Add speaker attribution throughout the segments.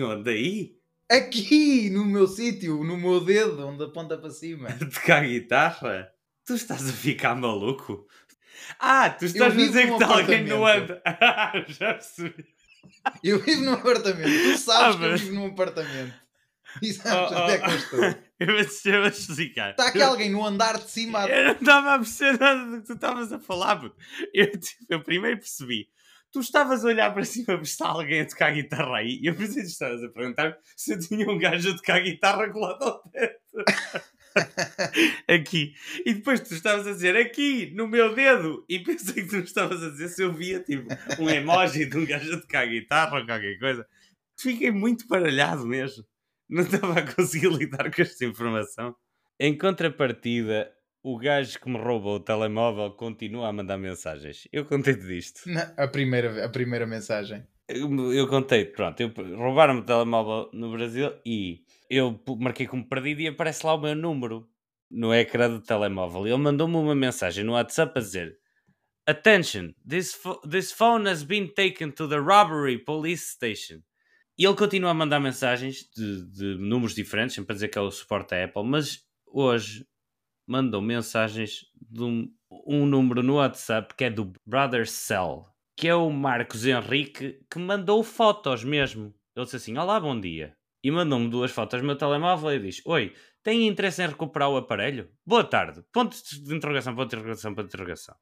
Speaker 1: Mas onde? Aí?
Speaker 2: Aqui, no meu sítio, no meu dedo, onde aponta para cima.
Speaker 1: Tocar a guitarra? Tu estás a ficar maluco? Ah, tu estás a dizer que está alguém no anda. Já percebi.
Speaker 2: Eu vivo num apartamento. Tu sabes
Speaker 1: Ah,
Speaker 2: que eu
Speaker 1: mas-
Speaker 2: vivo num apartamento. E
Speaker 1: Oh,
Speaker 2: sabes
Speaker 1: oh,
Speaker 2: onde é que eu estou.
Speaker 1: Eu vou te explicar.
Speaker 2: Está aqui alguém no andar de cima.
Speaker 1: Eu não estava a perceber nada do que tu estavas a falar. Eu, tipo, eu primeiro percebi. Tu estavas a olhar para cima para está alguém a tocar guitarra aí e eu pensei que estavas a perguntar se eu tinha um gajo a tocar guitarra colado ao teto. aqui. E depois tu estavas a dizer aqui, no meu dedo. E pensei que tu estavas a dizer se eu via tipo um emoji de um gajo a tocar guitarra ou qualquer coisa. Fiquei muito baralhado mesmo. Não estava a conseguir lidar com esta informação. Em contrapartida, o gajo que me roubou o telemóvel continua a mandar mensagens. Eu contei-te disto.
Speaker 2: Na- A primeira, a primeira mensagem.
Speaker 1: Eu, eu contei, pronto, eu, roubaram-me o telemóvel no Brasil e eu marquei como perdido e aparece lá o meu número no ecrã do telemóvel. Ele mandou-me uma mensagem no WhatsApp a dizer Attention, this, this phone has been taken to the robbery police station. E ele continua a mandar mensagens de, de números diferentes, sempre a dizer que é o suporte da Apple, mas hoje mandou mensagens de um, um número no WhatsApp que é do Brother Cell, que é o Marcos Henrique, que mandou fotos mesmo. Ele disse assim: Olá, bom dia. E mandou-me duas fotos no meu telemóvel e diz: Oi, tem interesse em recuperar o aparelho? Boa tarde. Pontos de interrogação, ponto de interrogação, ponto de interrogação.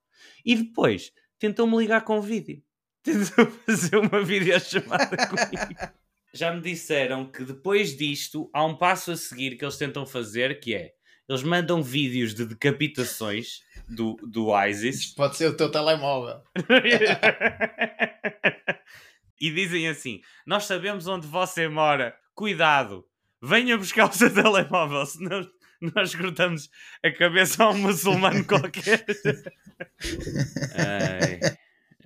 Speaker 1: E depois tentou-me ligar com vídeo. Tentou fazer uma videochamada comigo. Já me disseram que depois disto há um passo a seguir que eles tentam fazer que é eles mandam vídeos de decapitações do, do ISIS
Speaker 2: Isto pode ser o teu telemóvel.
Speaker 1: e dizem assim: Nós sabemos onde você mora, cuidado, venha buscar o seu telemóvel, senão nós cortamos a cabeça a um muçulmano qualquer. Ai,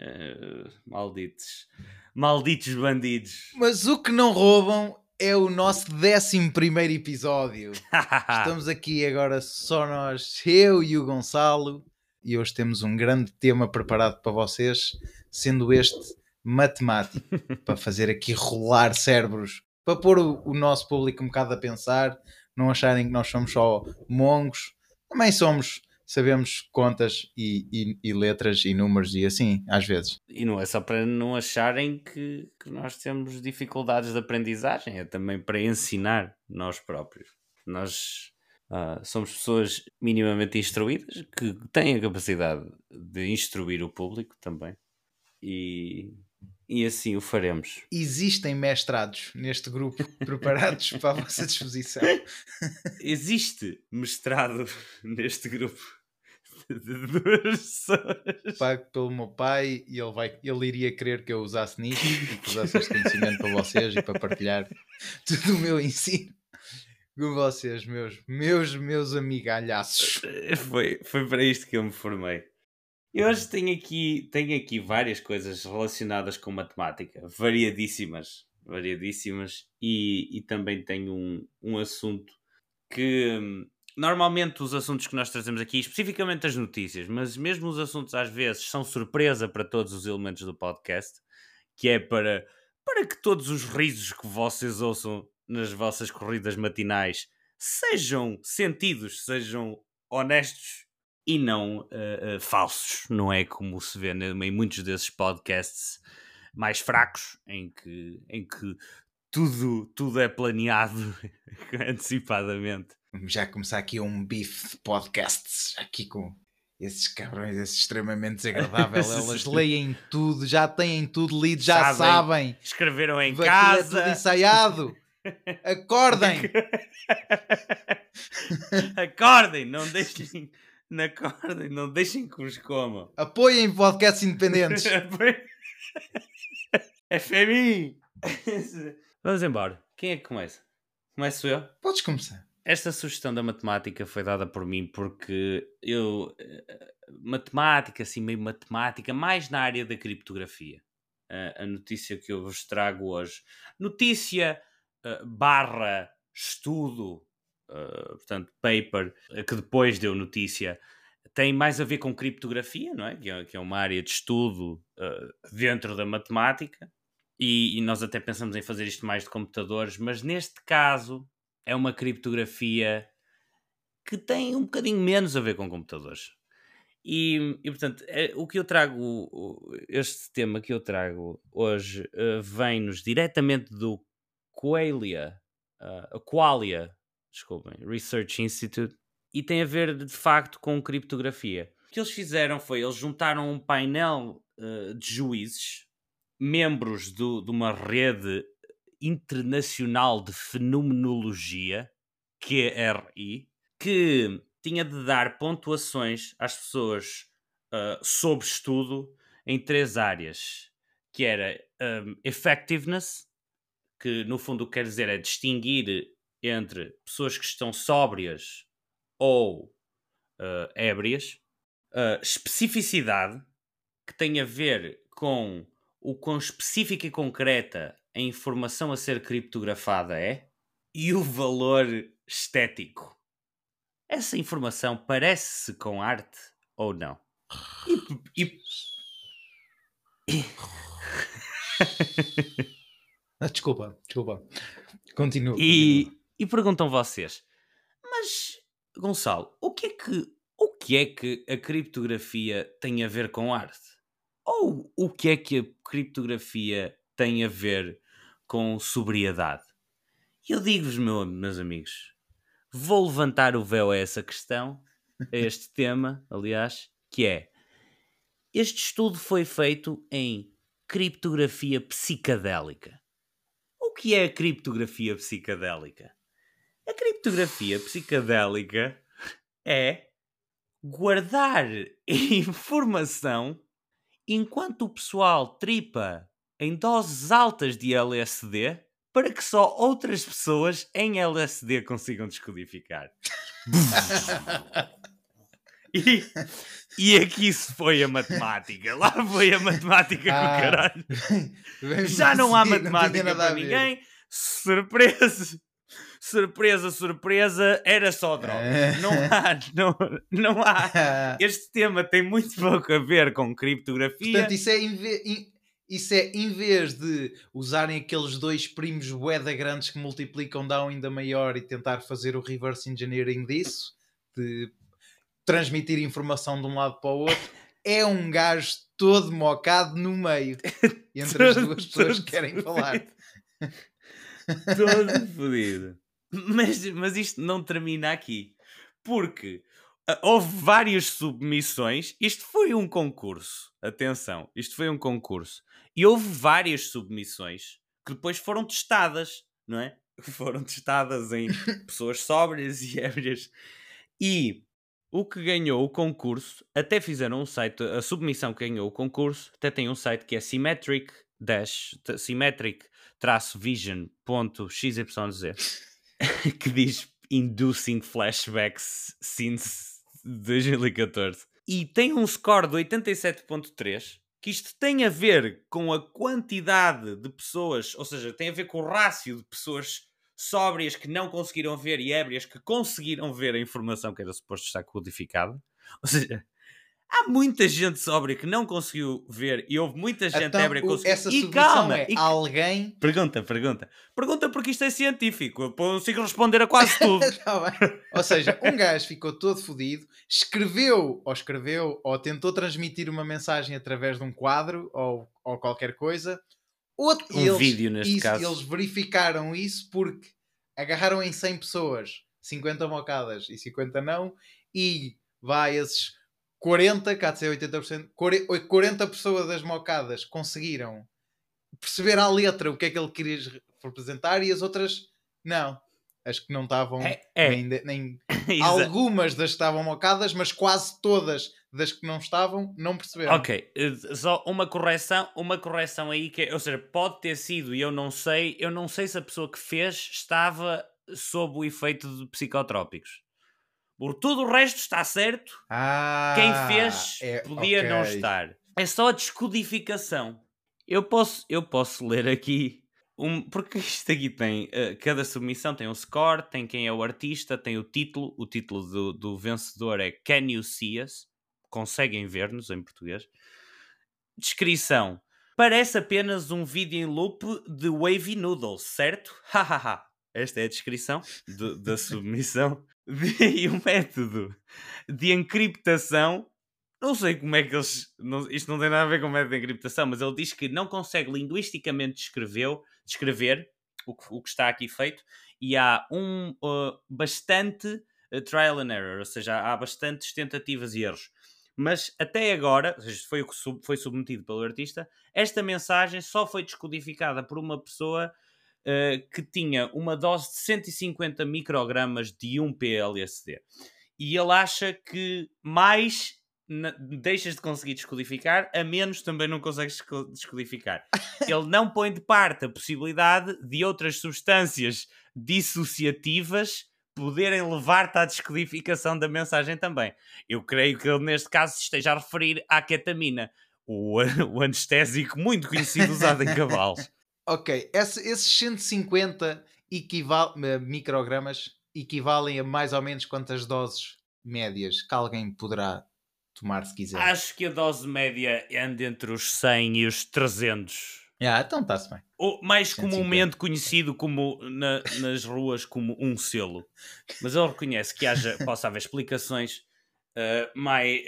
Speaker 1: eh, malditos, malditos bandidos.
Speaker 2: Mas o que não roubam é o nosso 11 primeiro episódio. Estamos aqui agora só nós, eu e o Gonçalo, e hoje temos um grande tema preparado para vocês, sendo este matemático, para fazer aqui rolar cérebros, para pôr o, o nosso público um bocado a pensar, não acharem que nós somos só mongos, também somos, sabemos contas e, e- e letras e números e assim, às vezes.
Speaker 1: E não é só para não acharem que, que nós temos dificuldades de aprendizagem, é também para ensinar nós próprios. Nós ah, somos pessoas minimamente instruídas que têm a capacidade de instruir o público também. E, e assim o faremos.
Speaker 2: Existem mestrados neste grupo preparados para a vossa disposição.
Speaker 1: Existe mestrado neste grupo de duas pessoas.
Speaker 2: pago pelo meu pai e ele, vai, ele iria querer que eu usasse nisto e que usasse este conhecimento para vocês e para partilhar todo o meu ensino com vocês, meus, meus, meus amigalhaços.
Speaker 1: Foi, foi para isto que eu me formei. E hoje tenho aqui, tenho aqui várias coisas relacionadas com matemática, variadíssimas, variadíssimas, e, e também tenho um, um assunto que hum, normalmente os assuntos que nós trazemos aqui, especificamente as notícias, mas mesmo os assuntos às vezes são surpresa para todos os elementos do podcast, que é para, para que todos os risos que vocês ouçam nas vossas corridas matinais sejam sentidos, sejam honestos e não eh, eh, falsos, não é como se vê em muitos desses podcasts mais fracos, em que, em que tudo, tudo é planeado antecipadamente.
Speaker 2: Vamos já começar aqui um bife de podcasts, aqui com esses cabrões, esses extremamente desagradáveis. Elas leem tudo, já têm tudo lido, já
Speaker 1: Sabem.
Speaker 2: sabem.
Speaker 1: Escreveram em
Speaker 2: Aquilo é tudo
Speaker 1: casa,
Speaker 2: ensaiado. Acordem!
Speaker 1: acordem, não deixem, não acordem, não deixem que os comam.
Speaker 2: Apoiem podcasts independentes.
Speaker 1: FMI! Vamos embora. Quem é que começa? Começo eu?
Speaker 2: Podes começar.
Speaker 1: Esta sugestão da matemática foi dada por mim porque eu. eh, Matemática, assim, meio matemática, mais na área da criptografia. A- a notícia que eu vos trago hoje. Notícia eh, barra estudo, eh, portanto, paper, eh, que depois deu notícia, tem mais a ver com criptografia, não é? Que é, que é uma área de estudo eh, dentro da matemática. e, e nós até pensamos em fazer isto mais de computadores, mas neste caso é uma criptografia que tem um bocadinho menos a ver com computadores. E, e portanto, é, o que eu trago, este tema que eu trago hoje, uh, vem-nos diretamente do Qualia, uh, Qualia, desculpem, Research Institute, e tem a ver de facto com criptografia. O que eles fizeram foi, eles juntaram um painel uh, de juízes, membros do, de uma rede internacional de fenomenologia, QRI, que tinha de dar pontuações às pessoas uh, sob estudo em três áreas, que era um, effectiveness, que no fundo quer dizer é distinguir entre pessoas que estão sóbrias ou uh, ébrias, uh, especificidade, que tem a ver com o quão específica e concreta a informação a ser criptografada é, e o valor estético. Essa informação parece-se com arte ou não? E. e...
Speaker 2: Ah, desculpa, desculpa. Continua.
Speaker 1: E, e perguntam vocês, mas Gonçalo, o que é que o que é que a criptografia tem a ver com arte? Ou o que é que a criptografia tem a ver com sobriedade? Eu digo-vos, meu, meus amigos, vou levantar o véu a essa questão, a este tema, aliás, que é este estudo foi feito em criptografia psicadélica. O que é a criptografia psicadélica? A criptografia psicadélica é guardar informação enquanto o pessoal tripa em doses altas de LSD para que só outras pessoas em LSD consigam descodificar. e, e aqui se foi a matemática. Lá foi a matemática ah, com caralho. Já não há matemática não para ninguém. Surpresa! Surpresa, surpresa, era só droga. É. Não há, não, não há. Este tema tem muito pouco a ver com criptografia.
Speaker 2: Portanto, isso é isso é, em vez de usarem aqueles dois primos boeda grandes que multiplicam dá um ainda maior e tentar fazer o reverse engineering disso, de transmitir informação de um lado para o outro, é um gajo todo mocado no meio entre as duas pessoas que querem falar.
Speaker 1: todo fodido. Mas, mas isto não termina aqui. Porque uh, houve várias submissões. Isto foi um concurso. Atenção, isto foi um concurso. E houve várias submissões que depois foram testadas, não é? Foram testadas em pessoas sóbrias e ébrias. E o que ganhou o concurso, até fizeram um site, a submissão que ganhou o concurso, até tem um site que é symmetric-vision.xyz que diz Inducing Flashbacks Since 2014. E tem um score de 87.3 que isto tem a ver com a quantidade de pessoas, ou seja, tem a ver com o rácio de pessoas sóbrias que não conseguiram ver e ébrias que conseguiram ver a informação que era suposto estar codificada. Ou seja, há muita gente sóbria que não conseguiu ver e houve muita gente então, ébria que conseguiu.
Speaker 2: Essa e calma, é e... alguém.
Speaker 1: Pergunta, pergunta. Pergunta porque isto é científico. Eu consigo responder a quase tudo.
Speaker 2: tá ou seja, um gajo ficou todo fodido, escreveu, ou escreveu, ou tentou transmitir uma mensagem através de um quadro ou, ou qualquer coisa. Outro,
Speaker 1: um eles, vídeo neste
Speaker 2: isso,
Speaker 1: caso.
Speaker 2: Eles verificaram isso porque agarraram em 100 pessoas, 50 mocadas e 50 não, e vai esses 40, cá de ser 80%, 40 pessoas das mocadas conseguiram perceber à letra o que é que ele queria representar e as outras não. As que não estavam é, é. nem, nem algumas das que estavam mocadas, mas quase todas das que não estavam não perceberam.
Speaker 1: Ok, eh, só uma correção, uma correção aí que, é, ou seja, pode ter sido e eu não sei, eu não sei se a pessoa que fez estava sob o efeito de psicotrópicos. Por tudo o resto está certo.
Speaker 2: Ah,
Speaker 1: Quem fez é, podia okay. não estar. É só a descodificação. Eu posso, eu posso ler aqui um, porque isto aqui tem uh, cada submissão tem um score, tem quem é o artista, tem o título. O título do, do vencedor é Can You See Us? Conseguem ver-nos em português. Descrição: Parece apenas um vídeo em loop de Wavy Noodles, certo? Hahaha. Esta é a descrição de, da submissão. E o método de encriptação. Não sei como é que eles. Não, isto não tem nada a ver com o método de encriptação, mas ele diz que não consegue linguisticamente descrever, descrever o, que, o que está aqui feito e há um uh, bastante uh, trial and error, ou seja, há bastantes tentativas e erros. Mas até agora, foi o que sub, foi submetido pelo artista, esta mensagem só foi descodificada por uma pessoa uh, que tinha uma dose de 150 microgramas de 1 PLSD. E ele acha que mais deixas de conseguir descodificar, a menos também não consegues descodificar. Ele não põe de parte a possibilidade de outras substâncias dissociativas poderem levar-te à descodificação da mensagem também. Eu creio que ele, neste caso, esteja a referir à ketamina, o, o anestésico muito conhecido usado em cavalos.
Speaker 2: Ok, Esse, esses 150 equival microgramas equivalem a mais ou menos quantas doses médias que alguém poderá tomar se quiser?
Speaker 1: Acho que a dose média anda entre os 100 e os 300.
Speaker 2: Ah, então está-se bem.
Speaker 1: Ou mais 150. comumente conhecido como na, nas ruas como um selo. Mas ele reconhece que haja, possa haver explicações uh, mais,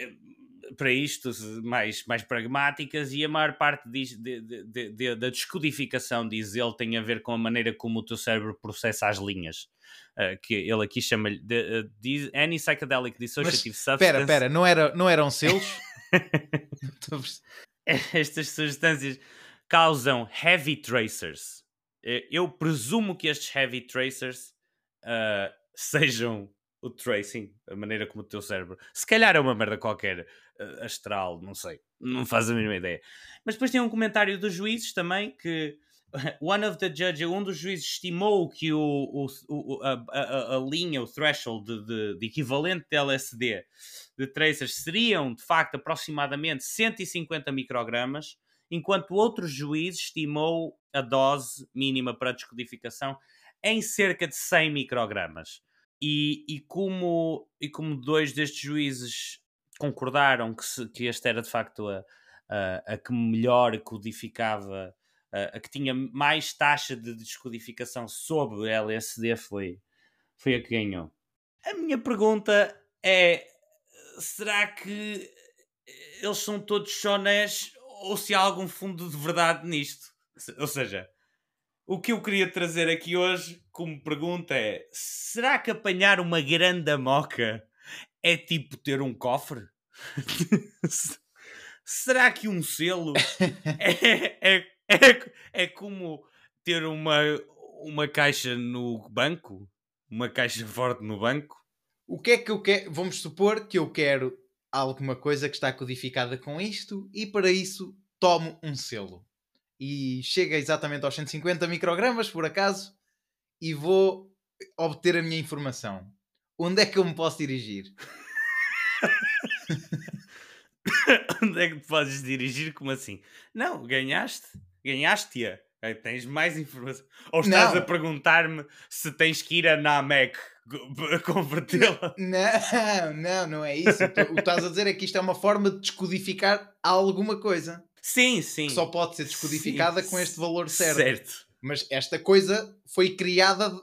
Speaker 1: para isto, mais, mais pragmáticas, e a maior parte diz, de, de, de, da descodificação, diz ele, tem a ver com a maneira como o teu cérebro processa as linhas. Uh, que ele aqui chama-lhe uh, Any Psychedelic Dissociative Mas, Substance.
Speaker 2: Espera, espera, não, era, não eram selos?
Speaker 1: Estas substâncias causam heavy tracers. Eh, eu presumo que estes heavy tracers uh, sejam o tracing, a maneira como o teu cérebro. Se calhar é uma merda qualquer uh, astral, não sei. Não faz a mínima ideia. Mas depois tem um comentário dos juízes também que. One of the judges, um dos juízes estimou que o, o a, a, a, linha, o threshold de, de, de, equivalente de LSD de tracers seriam de facto aproximadamente 150 microgramas enquanto outro juiz estimou a dose mínima para descodificação em cerca de 100 microgramas. E, e, como, e como dois destes juízes concordaram que, se, que esta era de facto a, a, a que melhor codificava, a, a, que tinha mais taxa de descodificação sobre LSD, foi, foi a que ganhou. A minha pergunta é: será que eles são todos chonés ou se há algum fundo de verdade nisto. Ou seja, o que eu queria trazer aqui hoje como pergunta é: será que apanhar uma grande moca é tipo ter um cofre? será que um selo é, é, é, é como ter uma, uma caixa no banco? Uma caixa forte no banco?
Speaker 2: O que é que eu quero? Vamos supor que eu quero alguma coisa que está codificada com isto e para isso tomo um selo. E chega exatamente aos 150 microgramas, por acaso, e vou obter a minha informação. Onde é que eu me posso dirigir?
Speaker 1: Onde é que te podes dirigir? Como assim? Não, ganhaste. Ganhaste-a. Tens mais informação. Ou estás não. a perguntar-me se tens que ir a Namek convertê-la?
Speaker 2: Não, não, não é isso. O que estás a dizer é que isto é uma forma de descodificar alguma coisa.
Speaker 1: Sim, sim.
Speaker 2: Que só pode ser descodificada
Speaker 1: sim,
Speaker 2: com este valor certo.
Speaker 1: Certo.
Speaker 2: Mas esta coisa foi criada de,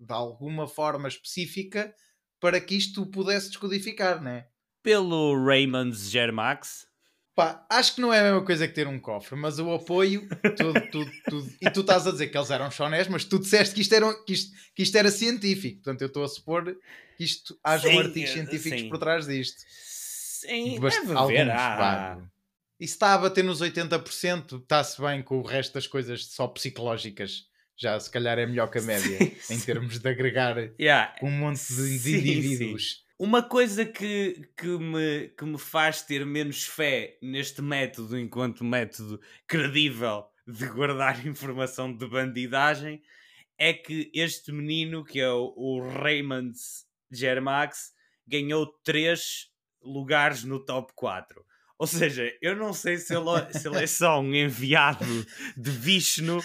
Speaker 2: de alguma forma específica para que isto pudesse descodificar, não é?
Speaker 1: Pelo Raymond Germax.
Speaker 2: Pá, acho que não é a mesma coisa que ter um cofre, mas o apoio, tudo, tudo, tudo. E tu estás a dizer que eles eram chonés, mas tu disseste que isto era, que isto, que isto era científico. Portanto, eu estou a supor que isto haja artigos eh, científicos sim. por trás disto.
Speaker 1: Sim, Bast deve haver. Ah.
Speaker 2: E se está a bater nos 80%, está-se bem com o resto das coisas só psicológicas. Já se calhar é melhor que a média, sim, em termos de agregar
Speaker 1: yeah.
Speaker 2: um monte de, sim, indivíduos. Sim.
Speaker 1: Uma coisa que, que, me, que me faz ter menos fé neste método, enquanto método credível de guardar informação de bandidagem, é que este menino, que é o, o Raymond Germax, ganhou três lugares no top 4. Ou seja, eu não sei se ele, se ele é só um enviado de Vishnu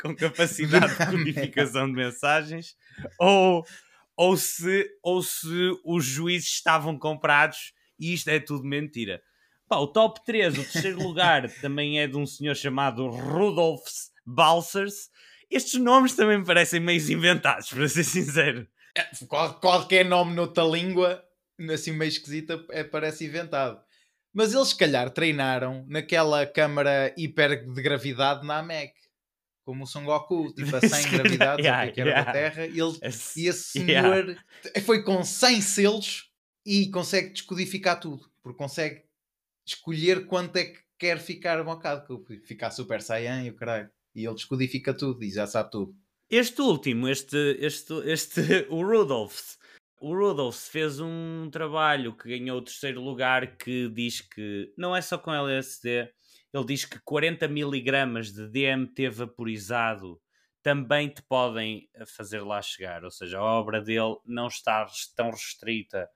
Speaker 1: com capacidade de codificação de mensagens ou, ou, se, ou se os juízes estavam comprados e isto é tudo mentira. Pá, o top 3, o terceiro lugar, também é de um senhor chamado Rudolf Balsers. Estes nomes também me parecem meio inventados, para ser sincero.
Speaker 2: É, qual, qualquer nome noutra língua, assim meio esquisita, é, parece inventado. Mas eles, se calhar, treinaram naquela câmara hiper de gravidade na AMEC. Como o Son Goku, tipo a 100 gravidades, yeah, que era yeah. da Terra. E, ele, e esse senhor yeah. foi com 100 selos e consegue descodificar tudo. Porque consegue escolher quanto é que quer ficar bocado. Ficar Super Saiyan e o caralho. E ele descodifica tudo e já sabe tudo.
Speaker 1: Este último, este, este, este, o Rudolph, o Rudolph fez um trabalho que ganhou o terceiro lugar que diz que não é só com LSD, ele diz que 40 miligramas de DMT vaporizado também te podem eh, fazer lá chegar, ou seja, a obra dele não está tão restrita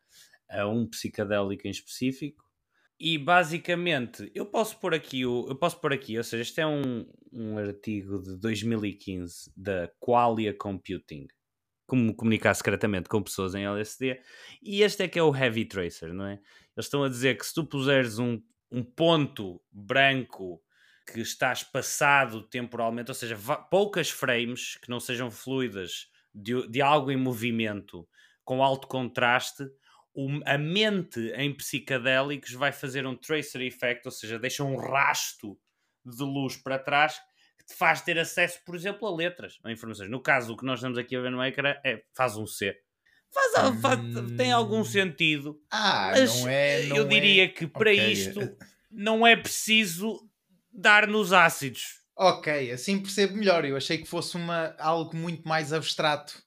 Speaker 1: a um psicadélico em específico. E basicamente, eu posso pôr aqui, o, eu posso pôr aqui, ou seja, este é um, um artigo de 2015 da Qualia Computing como comunicar secretamente com pessoas em LSD. E este é que é o Heavy Tracer, não é? Eles estão a dizer que se tu puseres um, um ponto branco que está espaçado temporalmente, ou seja, poucas frames que não sejam fluidas de, de algo em movimento com alto contraste, a mente em psicadélicos vai fazer um tracer effect, ou seja, deixa um rasto de luz para trás te faz ter acesso, por exemplo, a letras, a informações. No caso, o que nós estamos aqui a ver no ecrã é faz um C. Faz, faz tem algum hum. sentido.
Speaker 2: Ah, não é. Não
Speaker 1: eu diria
Speaker 2: é...
Speaker 1: que para okay. isto não é preciso dar nos ácidos.
Speaker 2: Ok, assim percebo melhor. Eu achei que fosse uma, algo muito mais abstrato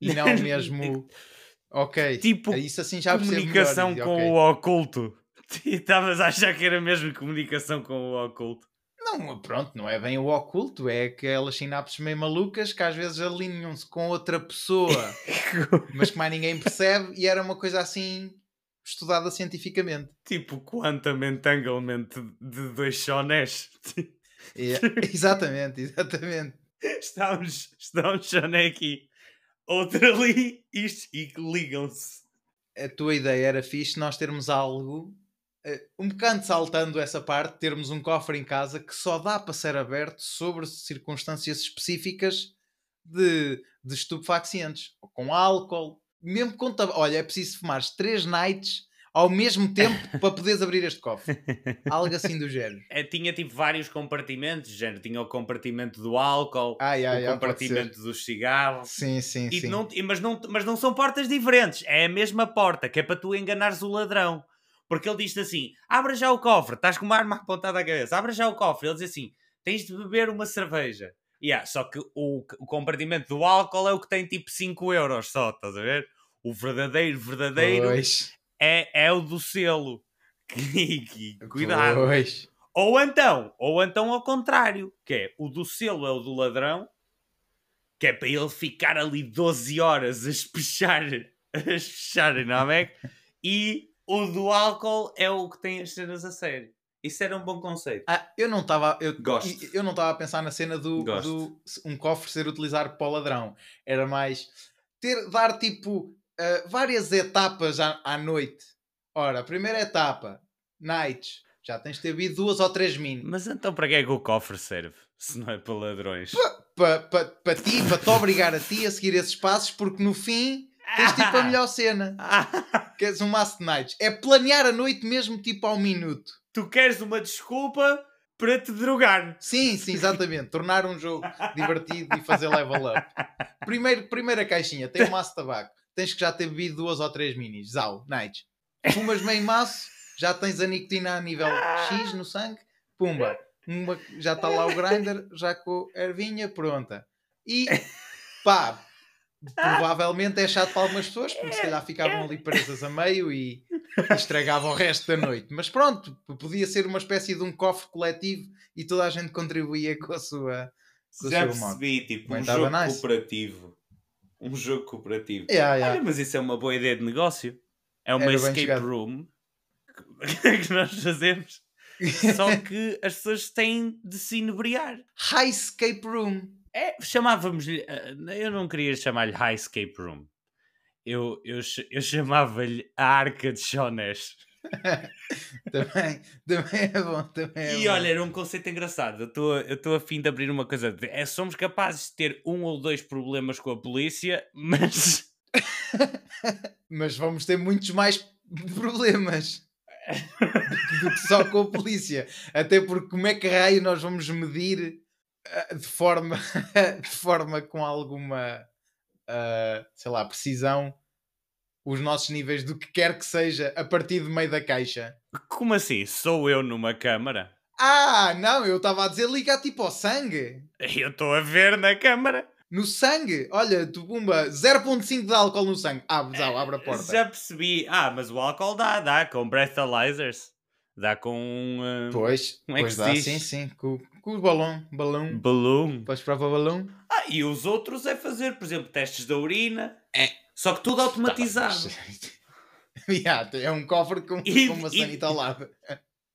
Speaker 2: e não mesmo. ok,
Speaker 1: tipo
Speaker 2: isso assim já
Speaker 1: comunicação
Speaker 2: melhor.
Speaker 1: com
Speaker 2: okay.
Speaker 1: o oculto. Estavas a achar que era mesmo comunicação com o oculto.
Speaker 2: Não, pronto, não é bem o oculto, é aquelas sinapses meio malucas que às vezes alinham-se com outra pessoa, mas que mais ninguém percebe, e era uma coisa assim estudada cientificamente.
Speaker 1: Tipo quantum entanglement de dois chonés.
Speaker 2: Yeah, exatamente, exatamente.
Speaker 1: Está um, está um choné aqui, outro ali, isto, e ligam-se.
Speaker 2: A tua ideia era fixe nós termos algo um bocado saltando essa parte, termos um cofre em casa que só dá para ser aberto sobre circunstâncias específicas de, de estupefacientes, com álcool, mesmo com olha, é preciso fumar três nights ao mesmo tempo para poderes abrir este cofre. Algo assim do género.
Speaker 1: É, tinha tipo vários compartimentos, género. Tinha o compartimento do álcool,
Speaker 2: ai, ai,
Speaker 1: o compartimento dos cigarros.
Speaker 2: Sim, sim, sim.
Speaker 1: Não, mas, não, mas não são portas diferentes. É a mesma porta, que é para tu enganares o ladrão. Porque ele diz assim: abra já o cofre, estás com uma arma apontada à cabeça, abra já o cofre. Ele diz assim: tens de beber uma cerveja. Yeah, só que o, o compartimento do álcool é o que tem tipo 5 euros só, estás a ver? O verdadeiro, verdadeiro é, é o do selo. Cuidado.
Speaker 2: Pois.
Speaker 1: Ou então, ou então ao contrário, que é o do selo é o do ladrão, que é para ele ficar ali 12 horas a espechar, a espechar na Mac, e o do álcool é o que tem as cenas a sério. Isso era um bom conceito.
Speaker 2: Ah, eu não estava eu,
Speaker 1: Gosto.
Speaker 2: eu não estava a pensar na cena do, do um cofre ser utilizado para o ladrão. Era mais ter dar tipo uh, várias etapas à, à noite. Ora, a primeira etapa, nights, já tens de ter bebido duas ou três mini.
Speaker 1: Mas então para que é que o cofre serve? Se não é para ladrões.
Speaker 2: Para pa, pa, pa ti, para te obrigar a ti a seguir esses passos, porque no fim Tens tipo a melhor cena. Queres um Master Nights. É planear a noite mesmo tipo ao minuto.
Speaker 1: Tu queres uma desculpa para te drogar.
Speaker 2: Sim, sim, exatamente. Tornar um jogo divertido e fazer level up. Primeiro, primeira caixinha, tem um maço de tabaco. Tens que já ter bebido duas ou três minis. Zau, nights. Fumas meio maço, já tens a nicotina a nível X no sangue. Pumba. Uma, já está lá o grinder, já com a ervinha pronta. E pá, provavelmente é chato para algumas pessoas, porque se calhar ficavam ali presas a meio e, e estragavam o resto da noite. Mas pronto, podia ser uma espécie de um cofre coletivo e toda a gente contribuía com a sua. Com
Speaker 1: Já
Speaker 2: a
Speaker 1: percebi, tipo, um jogo nice. cooperativo. Um jogo cooperativo.
Speaker 2: Yeah, yeah.
Speaker 1: Olha, mas isso é uma boa ideia de negócio. É uma Era escape room que nós fazemos. Só que as pessoas têm de se inebriar.
Speaker 2: High escape room.
Speaker 1: É, chamávamos-lhe. Eh, eu não queria chamar-lhe High Escape Room. Eu, eu, eu chamava-lhe a Arca de Shonés.
Speaker 2: também, também é bom. Também é
Speaker 1: E
Speaker 2: bom.
Speaker 1: olha, era um conceito engraçado. Eu estou a fim de abrir uma coisa. De, é, somos capazes de ter um ou dois problemas com a polícia, mas
Speaker 2: Mas vamos ter muitos mais problemas do que só com a polícia. Até porque como é que raio nós vamos medir de forma, de forma com alguma, ah, sei lá, precisão os nossos níveis do que quer que seja a partir do meio da caixa?
Speaker 1: como assim? Sou eu numa câmara?
Speaker 2: Ah, não, eu estava a dizer ligar tipo ao sangue.
Speaker 1: Eu estou a ver na câmara.
Speaker 2: No sangue, olha, tu pumba, 0.5 de álcool no sangue. Abre, Zau, abre a porta.
Speaker 1: Já percebi. Ah, mas o álcool dá, dá com breathalyzers. Dá com um uh,
Speaker 2: Pois,
Speaker 1: Como é que
Speaker 2: pois
Speaker 1: se
Speaker 2: dá,
Speaker 1: diz?
Speaker 2: sim, sim. Com, com o balão, balão.
Speaker 1: balloon.
Speaker 2: Podes provar o balão?
Speaker 1: Ah, e os outros é fazer, por exemplo, testes da urina.
Speaker 2: É.
Speaker 1: Só que tudo automatizado.
Speaker 2: Yeah, é um cofre com,
Speaker 1: E-
Speaker 2: com uma
Speaker 1: e-
Speaker 2: sanita ao lado.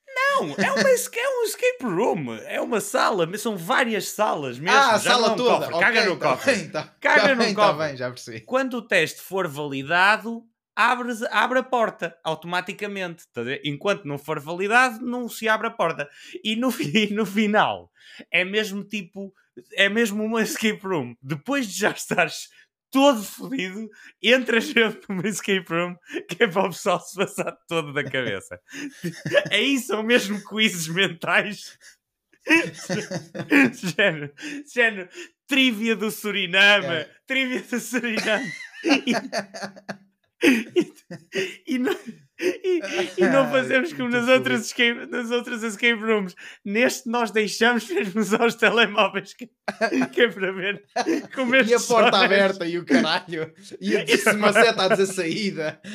Speaker 1: Não, é, uma, é um escape room. É uma sala, mas são várias salas mesmo.
Speaker 2: ah, a
Speaker 1: já não é
Speaker 2: sala
Speaker 1: um
Speaker 2: toda.
Speaker 1: cofre. Caga no
Speaker 2: tá
Speaker 1: cofre.
Speaker 2: bem, tá-
Speaker 1: Caga
Speaker 2: tá
Speaker 1: no
Speaker 2: bem, tá
Speaker 1: cofre.
Speaker 2: bem, já percebi.
Speaker 1: Quando o teste for validado, abres, abre a porta automaticamente. Ver? Enquanto não for validado, não se abre a porta. E no, fi- no final, é mesmo tipo, é mesmo uma escape room. Depois de já estares todo fodido, entras dentro de uma escape room que é para o pessoal se passar todo da cabeça. Aí são mesmo quizzes mentais. género, género, trivia do Suriname,
Speaker 2: É.
Speaker 1: trivia do Suriname. E, e não, e- e não fazemos como nas outras, escape, nas outras escape rooms. Neste nós deixamos mesmo usar os telemóveis que, que é para ver como
Speaker 2: E a porta aberta e o caralho. E a uma seta a dizer saída.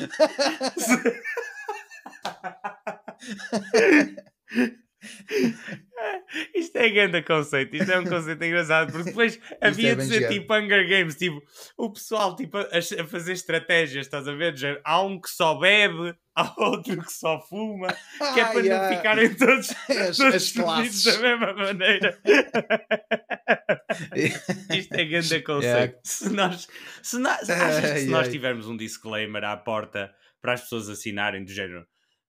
Speaker 1: Isto é grande conceito, isto é um conceito engraçado, porque depois havia
Speaker 2: é
Speaker 1: de ser tipo Hunger Games, tipo o pessoal tipo, a, a fazer estratégias, estás a ver? Género, Há um que só bebe, há outro que só fuma, que é para
Speaker 2: Ai,
Speaker 1: não
Speaker 2: ai.
Speaker 1: ficarem todos,
Speaker 2: As,
Speaker 1: todos
Speaker 2: as classes.
Speaker 1: da mesma maneira. Isto é grande conceito.
Speaker 2: Yeah.
Speaker 1: Se nós, se nós,
Speaker 2: Ai,
Speaker 1: se nós
Speaker 2: ai.
Speaker 1: tivermos um disclaimer à porta para as pessoas assinarem do género,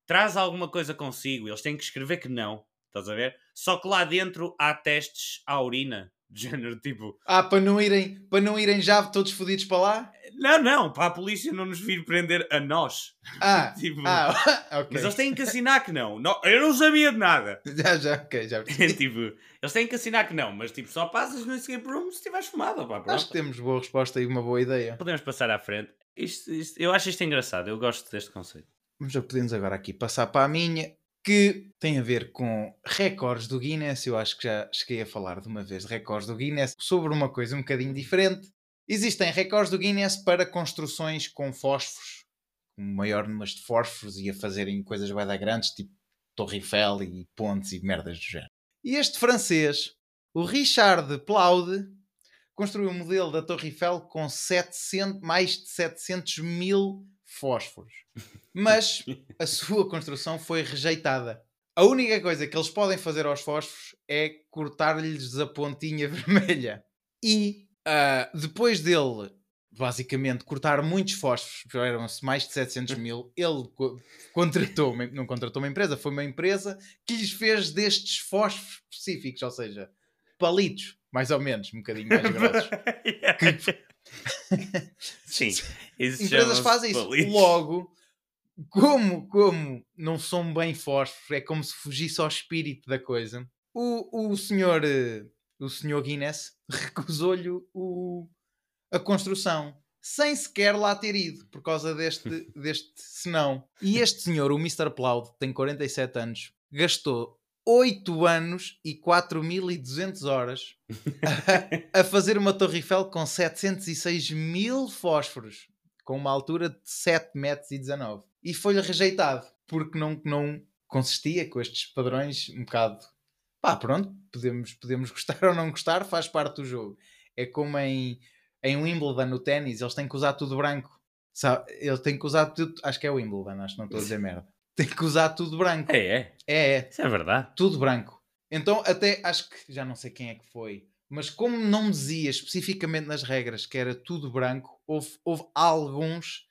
Speaker 1: traz alguma coisa consigo, eles têm que escrever que não, estás a ver? Só que lá dentro há testes à urina, do género tipo,
Speaker 2: Ah, para não irem, para não irem já todos fodidos para lá?
Speaker 1: não, não, para a polícia não nos vir prender a nós.
Speaker 2: Ah,
Speaker 1: Tipo,
Speaker 2: ah ok.
Speaker 1: Mas eles têm que assinar que não. não eu não sabia de nada.
Speaker 2: Já, já, ok, já percebi.
Speaker 1: tipo, eles têm que assinar que não, mas tipo, só passas no escape room se estiveres fumado. Pá,
Speaker 2: Acho que temos boa resposta e uma boa ideia.
Speaker 1: Podemos passar à frente. Isto, isto- eu acho isto engraçado, eu gosto deste conceito.
Speaker 2: Mas já podemos agora aqui passar para a minha, que tem a ver com recordes do Guinness. Eu acho que já cheguei a falar de uma vez de recordes do Guinness sobre uma coisa um bocadinho diferente. Existem recordes do Guinness para construções com fósforos, com maior número de fósforos e a fazerem coisas bem grandes, tipo Torre Eiffel e pontes e merdas do género. E este francês, o Richard Plaude, construiu um modelo da Torre Eiffel com 700, mais de 700 mil fósforos. Mas a sua construção foi rejeitada. A única coisa que eles podem fazer aos fósforos é cortar-lhes a pontinha vermelha. E ah, depois dele, basicamente, cortar muitos fósforos, eram-se mais de 700 mil, ele co- contratou, uma- não contratou uma empresa, foi uma empresa que lhes fez destes fósforos específicos, ou seja, palitos, mais ou menos, um bocadinho mais grossos.
Speaker 1: Sim,
Speaker 2: empresas fazem isso. Logo, como, como não são bem fósforos, é como se fugisse ao espírito da coisa. O, o senhor eh, o senhor Guinness recusou-lhe a construção sem sequer lá ter ido por causa deste, deste senão. E este senhor, o Mr. Ploud, tem 47 anos, gastou 8 anos e 4.200 horas a, a fazer uma Torre Eiffel com 706 mil fósforos, com uma altura de 7 metros e 19. E foi-lhe rejeitado, porque não, não consistia com estes padrões um bocado... Pá, pronto, podemos, podemos gostar ou não gostar, faz parte do jogo. É como em, em Wimbledon, no ténis, eles têm que usar tudo branco. Sabe? Eles têm que usar tudo... Acho que é Wimbledon, acho que não estou a dizer merda. Tem que usar tudo branco.
Speaker 1: É, é,
Speaker 2: É, é
Speaker 1: isso é verdade.
Speaker 2: tudo branco. Então, até acho que já não sei quem é que foi, mas como não dizia especificamente nas regras que era tudo branco, houve, houve alguns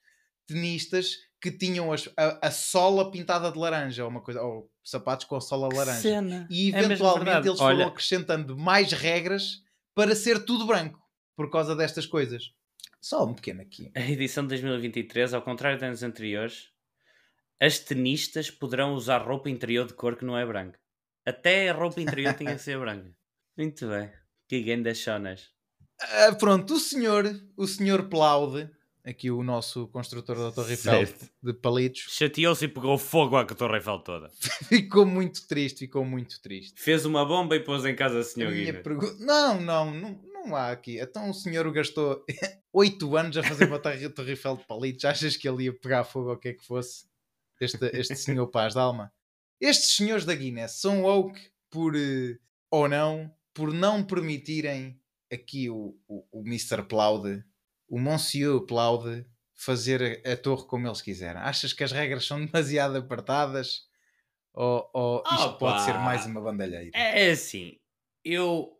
Speaker 2: tenistas que tinham as- a, a sola pintada de laranja, ou uma coisa, ou sapatos com a sola laranja.
Speaker 1: Cena.
Speaker 2: E
Speaker 1: É
Speaker 2: eventualmente
Speaker 1: verdade.
Speaker 2: eles foram
Speaker 1: Olha,
Speaker 2: acrescentando mais regras para ser tudo branco por causa destas coisas. Só um pequeno aqui.
Speaker 1: A edição de 2023, ao contrário dos anos anteriores, as tenistas poderão usar roupa interior de cor que não é branca. Até a roupa interior tinha que ser branca. Muito bem. Que ganda chonas.
Speaker 2: Ah, pronto, o senhor, o senhor Plaude, aqui o nosso construtor da Torre Eiffel de palitos,
Speaker 1: Chateou-se e pegou fogo à Torre Eiffel toda.
Speaker 2: ficou muito triste, ficou muito triste.
Speaker 1: Fez uma bomba e pôs em casa a
Speaker 2: A
Speaker 1: senhor
Speaker 2: minha
Speaker 1: Guinness.
Speaker 2: pergunta... Não, não, não, não há aqui. Então o senhor gastou 8 anos a fazer uma torre, torre Eiffel de palitos. Achas que ele ia pegar fogo ou o que é que fosse? Este, este senhor Paz de Alma. Estes senhores da Guinness são woke por, eh, ou não, por não permitirem aqui o, o, o Mr. Plaude, o Monsieur Plaude, fazer a, a torre como eles quiserem. Achas que as regras são demasiado apertadas? Ou, ou isto
Speaker 1: Opa!
Speaker 2: pode ser mais uma bandalheira?
Speaker 1: É assim, eu,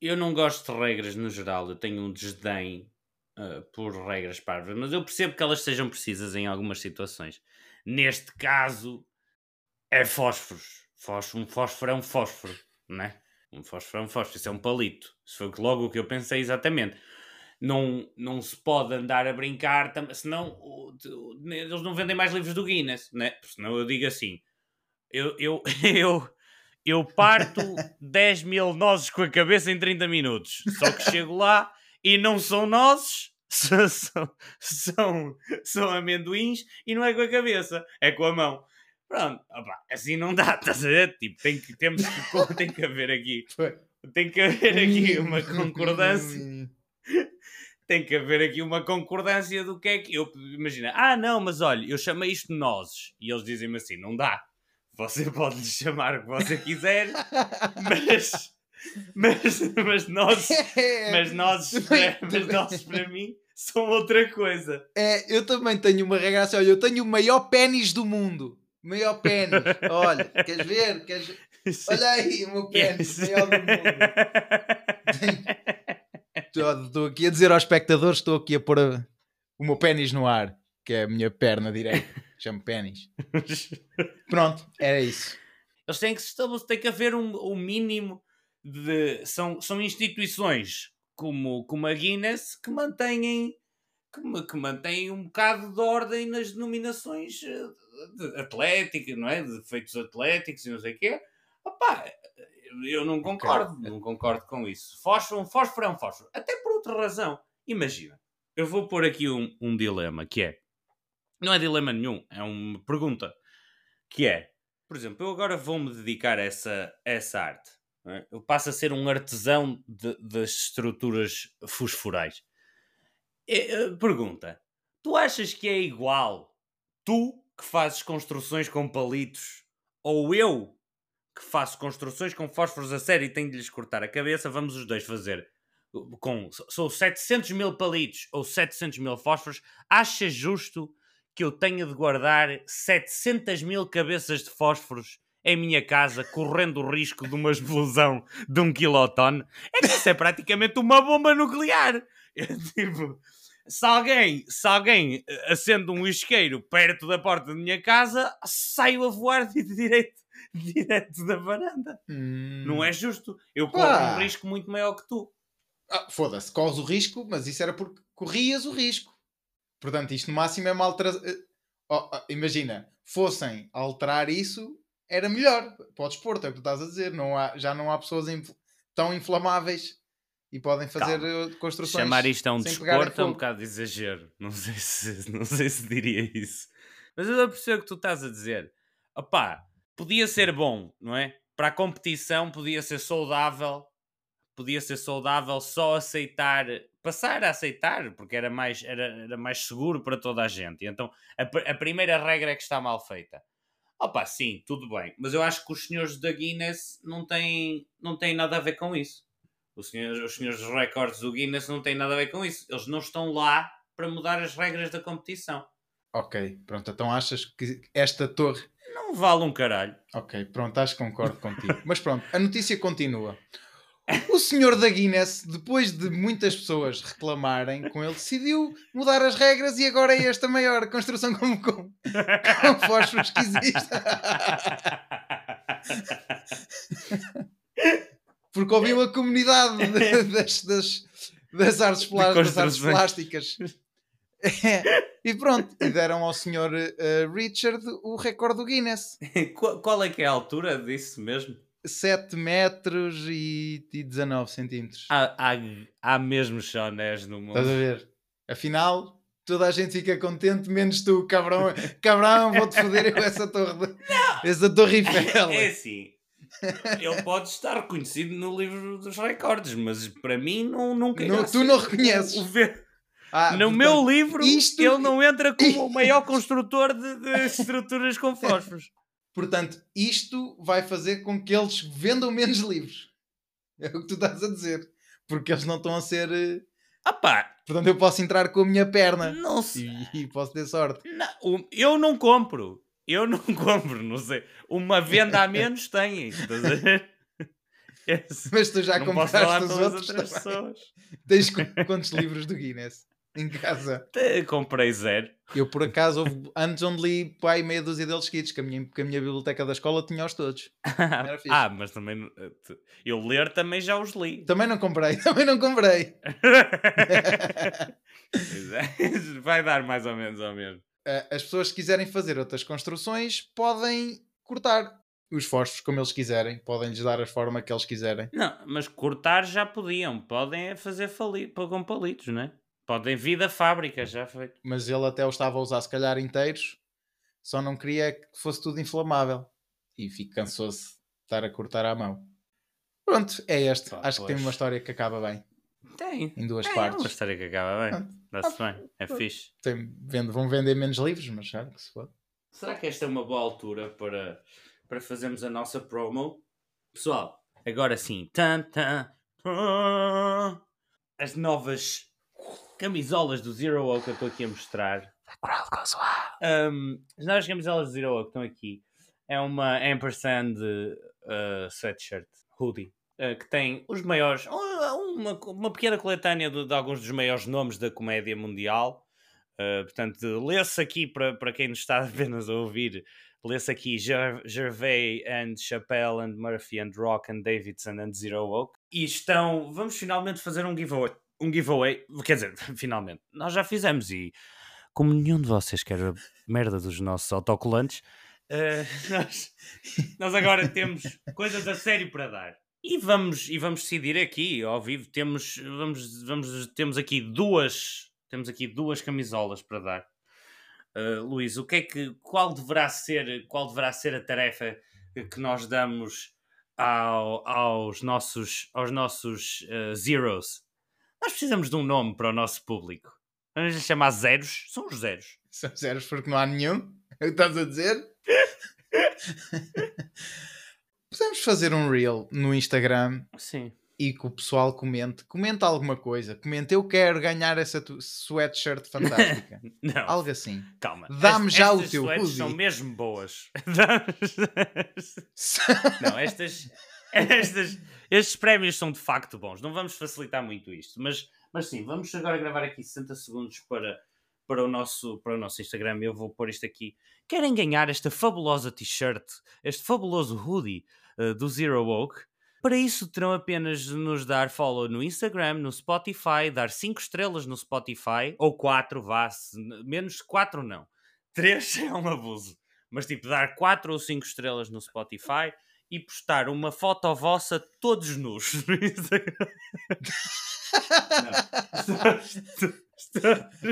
Speaker 1: eu não gosto de regras no geral, eu tenho um desdém ah, por regras parvas, mas eu percebo que elas sejam precisas em algumas situações. Neste caso, é fósforos. Fósforo, um fósforo é um fósforo, não é? Um fósforo é um fósforo, isso é um palito. Isso foi logo o que eu pensei exatamente. Não, não se pode andar a brincar, senão eles não vendem mais livros do Guinness, né? Senão eu digo assim: eu, eu, eu, eu parto 10 mil nozes com a cabeça em 30 minutos. Só que chego lá e não são nozes, são, são, são, são amendoins e não é com a cabeça, é com a mão. Pronto, opá, assim não dá, estás a ver? Tipo, tem que, temos que, tem que haver aqui, tem que haver aqui uma concordância tem que haver aqui uma concordância do que é que eu imagina, ah não, mas olha, eu chamei isto de nozes e eles dizem-me assim, não dá. Você pode lhe chamar o que você quiser, mas mas, mas nozes, mas nozes, para, mas nozes para mim são outra coisa.
Speaker 2: É, eu também tenho uma regra assim, olha, eu tenho o maior pênis do mundo. Maior pênis. Olha, queres ver? Queres... Olha aí o meu pênis, o maior do mundo. Estou- Estou aqui a dizer aos espectadores, estou aqui a pôr a- o meu pênis no ar, que é a minha perna direita. Chamo pênis. Pronto, era isso.
Speaker 1: Eles têm que se estabelecer, tem que haver um, um mínimo de. São, são instituições como, como a Guinness que mantêm, que, que mantêm um bocado de ordem nas denominações eh, de, atléticas, não é? De feitos atléticos e não sei o quê. Opá, eu não concordo, não concordo com isso. Fósforo, um fósforo é um fósforo. Até por outra razão. Imagina, eu vou pôr aqui um, um dilema que é. Não é dilema nenhum, é uma pergunta. Que é, por exemplo, eu agora vou-me dedicar a essa, a essa arte. Não é? Eu passo a ser um artesão das estruturas fosforais. É, pergunta: tu achas que é igual tu que fazes construções com palitos ou eu que faço construções com fósforos a sério e tenho de lhes cortar a cabeça? Vamos os dois fazer com sou 700 mil palitos ou 700 mil fósforos. Achas justo que eu tenha de guardar 700 mil cabeças de fósforos em minha casa, correndo o risco de uma explosão de um quilotone? É que isso é praticamente uma bomba nuclear. Eu, tipo, se alguém, se alguém eh, acende um isqueiro perto da porta da minha casa, saio a voar de direito, direto da varanda. Não é justo. Eu corro
Speaker 2: Pá.
Speaker 1: um risco muito maior que tu.
Speaker 2: Ah, Foda-se, corres o risco, mas isso era porque corrias o risco. Portanto, isto no máximo é uma alteração. imagina, fossem alterar isso, era melhor. Podes pôr, é o que tu estás a dizer. Não há, já não há pessoas inf- tão inflamáveis e podem fazer
Speaker 1: Calma.
Speaker 2: eh, construções.
Speaker 1: Chamar isto a um desporto é um bocado de exagero. Não sei, se, não sei se diria isso. Mas eu percebo o que tu estás a dizer. Opá, podia ser bom, não é? Para a competição podia ser saudável. Podia ser saudável só aceitar, passar a aceitar, porque era mais, era, era mais seguro para toda a gente. E então a, a primeira regra é que está mal feita. Opa, sim, tudo bem. Mas eu acho que os senhores da Guinness não têm, não têm nada a ver com isso. Os senhores, os senhores dos recordes do Guinness não têm nada a ver com isso. Eles não estão lá para mudar as regras da competição.
Speaker 2: Ok, pronto. Então achas que esta torre.
Speaker 1: Não vale um caralho.
Speaker 2: Ok, pronto, acho que concordo contigo. Mas pronto, a notícia continua. O senhor da Guinness, depois de muitas pessoas reclamarem com ele, decidiu mudar as regras e agora é esta maior construção com, com, com fósforos que existe. Porque ouviu a comunidade de- das, das, das, artes, plá- das artes plásticas. É, e pronto, e deram ao senhor eh, Richard o recorde do Guinness.
Speaker 1: qual, qual é que é a altura disso mesmo?
Speaker 2: 7 metros e, e 19 centímetros.
Speaker 1: Há, há, há mesmo chonés no mundo.
Speaker 2: Estás a ver? Afinal, toda a gente fica contente, menos tu, cabrão. Cabrão, vou-te foder eu essa torre. De... Essa torre Eiffel.
Speaker 1: É assim. Ele pode estar reconhecido no livro dos recordes, mas para mim não, nunca
Speaker 2: Não- tu não reconheces.
Speaker 1: O ver-
Speaker 2: Ah,
Speaker 1: no
Speaker 2: portanto,
Speaker 1: meu livro,
Speaker 2: isto-
Speaker 1: ele não entra como o maior construtor de, de estruturas com fósforos.
Speaker 2: Portanto, isto vai fazer com que eles vendam menos livros. É o que tu estás a dizer. Porque eles não estão a ser. eh,
Speaker 1: Ah pá,
Speaker 2: Portanto, eu posso entrar com a minha perna
Speaker 1: não sei.
Speaker 2: e, posso ter sorte.
Speaker 1: Não, eu não compro. Eu não compro, não sei. Uma venda a menos tem. Estás a ver?
Speaker 2: Mas tu já
Speaker 1: não
Speaker 2: compraste os outros
Speaker 1: outras pessoas.
Speaker 2: Tens qu- quantos livros do Guinness em casa?
Speaker 1: Te- Comprei zero.
Speaker 2: Eu, por acaso, houve anos onde li pai meia dúzia deles seguidos, que a minha, que a minha biblioteca da escola tinha-os todos.
Speaker 1: Ah, mas também. não- Eu ler também já os li.
Speaker 2: Também não comprei, também não comprei.
Speaker 1: É, Vai dar mais ou menos ao mesmo.
Speaker 2: Eh, As pessoas que quiserem fazer outras construções podem cortar os fósforos como eles quiserem, podem-lhes dar a forma que eles quiserem.
Speaker 1: Não, mas cortar já podiam. Podem é fazer com palitos, não é? Podem vir da fábrica, já feito.
Speaker 2: Mas ele até os estava a usar, se calhar, inteiros, só não queria que fosse tudo inflamável. E fico cansou-se de estar a cortar à mão. Pronto, é este.
Speaker 1: Pá,
Speaker 2: Acho que tem
Speaker 1: pois.
Speaker 2: uma história que acaba bem,
Speaker 1: Tem.
Speaker 2: em duas
Speaker 1: É uma
Speaker 2: partes.
Speaker 1: história que acaba bem. Dá-se
Speaker 2: Ah,
Speaker 1: bem. É
Speaker 2: pronto.
Speaker 1: fixe.
Speaker 2: Tem- vende- vão vender menos livros, mas já que se for.
Speaker 1: Será que esta é uma boa altura para, para fazermos a nossa promo? Pessoal, agora sim. Tan, tan, tan. As novas camisolas do Zero Oak que eu estou aqui a mostrar. Um, as novas camisolas do Zero Oak estão aqui. É uma ampersand uh, sweatshirt, hoodie, uh, que tem os maiores, uh, uma, uma pequena coletânea de, de alguns dos maiores nomes da comédia mundial. Uh, portanto, lê-se aqui para, quem nos está apenas a ouvir, lê-se aqui Ger- Gervais and Chappelle and Murphy and Rock and Davidson and Zero Oak. E estão, vamos finalmente fazer um giveaway. Um giveaway, quer dizer, finalmente, nós já fizemos e como nenhum de vocês quer a merda dos nossos autocolantes, eh, nós, nós agora temos coisas a sério para dar. E vamos, e vamos decidir aqui, ao vivo, temos, vamos, vamos, temos aqui duas, temos aqui duas camisolas para dar. Uh, Luís, o que é que, qual deverá ser, qual deverá ser a tarefa que nós damos ao- aos nossos, aos nossos uh, zeros? Nós precisamos de um nome para o nosso público. Vamos lhe chamar zeros? São os zeros.
Speaker 2: São zeros porque não há nenhum. É o que estás a dizer? Podemos fazer um reel no Instagram
Speaker 1: Sim.
Speaker 2: e que o pessoal comente. Comenta alguma coisa. Comenta, eu quero ganhar essa sweatshirt fantástica.
Speaker 1: Não,
Speaker 2: Algo assim.
Speaker 1: calma.
Speaker 2: Dá-me já o teu hoodie.
Speaker 1: são mesmo boas. Não, estas, estas, estes prémios são de facto bons. Não vamos facilitar muito isto, mas, mas sim, vamos agora gravar aqui 60 segundos para, para, o nosso, para o nosso Instagram. Eu vou pôr isto aqui. Querem ganhar esta fabulosa t-shirt, este fabuloso hoodie eh, do Zero Oak? Para isso terão apenas de nos dar follow no Instagram, no Spotify, dar 5 estrelas no Spotify, ou 4, vá, se- menos 4 não. 3 é um abuso. Mas tipo, dar 4 ou 5 estrelas no Spotify e postar uma foto vossa todos nus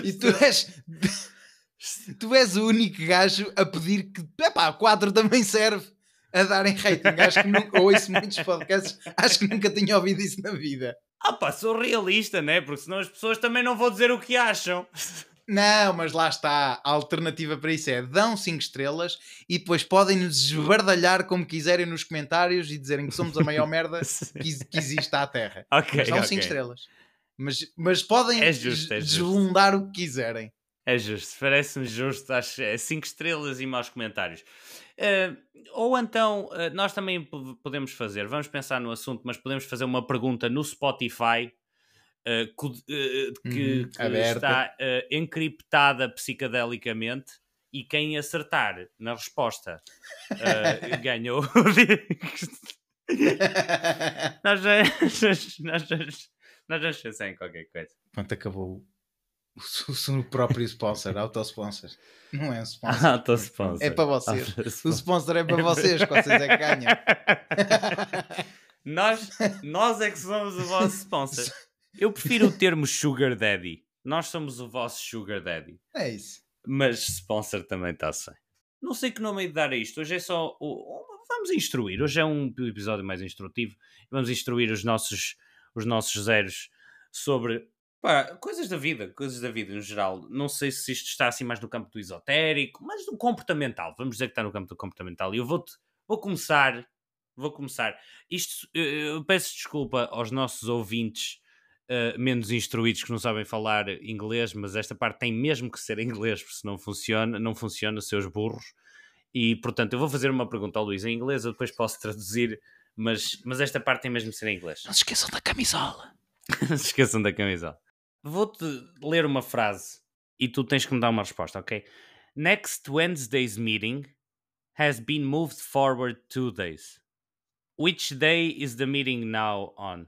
Speaker 2: E tu és. Tu és o único gajo a pedir que. Epá, 4 também serve a darem rating. Acho que nunca. Ouço muitos podcasts, acho que nunca tinha ouvido isso na vida.
Speaker 1: Ah pá, sou realista, né? Porque senão as pessoas também não vão dizer o que acham.
Speaker 2: Não, mas lá está. A alternativa para isso é dão 5 estrelas e depois podem nos esbardalhar como quiserem nos comentários e dizerem que somos a maior merda que, que existe à Terra.
Speaker 1: ok,
Speaker 2: Mas dão
Speaker 1: ok.
Speaker 2: 5 estrelas. Mas, mas podem
Speaker 1: É justo, é
Speaker 2: des-
Speaker 1: justo.
Speaker 2: desvundar o que quiserem.
Speaker 1: É justo, parece-me justo. Acho 5 estrelas e maus comentários. Uh, ou então, uh, nós também podemos fazer, vamos pensar no assunto, mas podemos fazer uma pergunta no Spotify que, que, que está encriptada psicadelicamente e quem acertar na resposta ganhou. nós, já, nós, já, nós pensar em qualquer coisa.
Speaker 2: Pronto, acabou o, o próprio sponsor, auto-sponsor. Não é um sponsor.
Speaker 1: Auto-sponsor.
Speaker 2: É para vocês. O sponsor é para vocês, que vocês é que ganham.
Speaker 1: nós, nós é que somos o vosso sponsor. Eu prefiro o termo Sugar Daddy. Nós somos o vosso Sugar Daddy.
Speaker 2: É isso.
Speaker 1: Mas sponsor também está sem. Não sei que nome é de dar a isto. Hoje é só. O, vamos instruir. Hoje é um episódio mais instrutivo. Vamos instruir os nossos, os nossos zeros sobre Pá, coisas da vida, coisas da vida no geral. Não sei se isto está assim mais no campo do esotérico, mas do comportamental. Vamos dizer que está no campo do comportamental. E eu vou, vou começar. Vou começar. Isto, eu peço desculpa aos nossos ouvintes uh, menos instruídos que não sabem falar inglês, mas esta parte tem mesmo que ser em inglês, porque se não funciona, não funciona, seus burros. E portanto, eu vou fazer uma pergunta ao Luís em inglês, eu depois posso traduzir, mas, mas esta parte tem mesmo que ser em inglês.
Speaker 2: Não se esqueçam da camisola.
Speaker 1: não se esqueçam da camisola. Vou-te ler uma frase e tu tens que me dar uma resposta, ok? Next Wednesday's meeting has been moved forward two days. Which day is the meeting now on?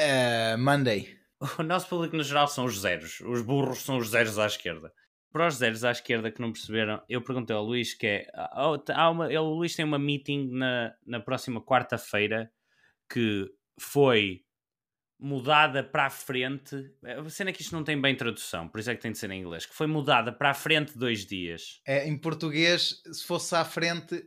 Speaker 2: Uh, Monday.
Speaker 1: O nosso público no geral são os zeros. Os burros são os zeros à esquerda. Para os zeros à esquerda que não perceberam, eu perguntei ao Luís que é. Há uma, ele, o Luís tem uma meeting na, na próxima quarta-feira que foi mudada para a frente. A cena é que isto não tem bem tradução, por isso é que tem de ser em inglês. Que foi mudada para a frente dois dias.
Speaker 2: É, em português, se fosse à frente,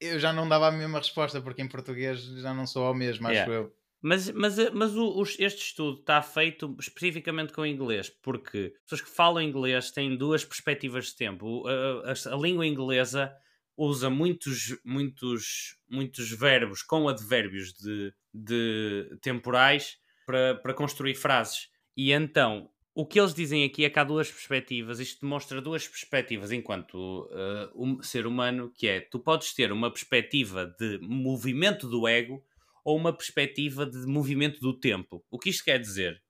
Speaker 2: eu já não dava a mesma resposta, porque em português já não sou ao mesmo, acho yeah. eu.
Speaker 1: Mas, mas, mas o, este estudo está feito especificamente com inglês, porque pessoas que falam inglês têm duas perspectivas de tempo. A, a, a língua inglesa usa muitos, muitos, muitos verbos com advérbios de, de temporais para, para construir frases. E então, o que eles dizem aqui é que há duas perspectivas. Isto demonstra duas perspectivas enquanto uh, um ser humano, que é, tu podes ter uma perspectiva de movimento do ego ou uma perspectiva de movimento do tempo. O que isto quer dizer?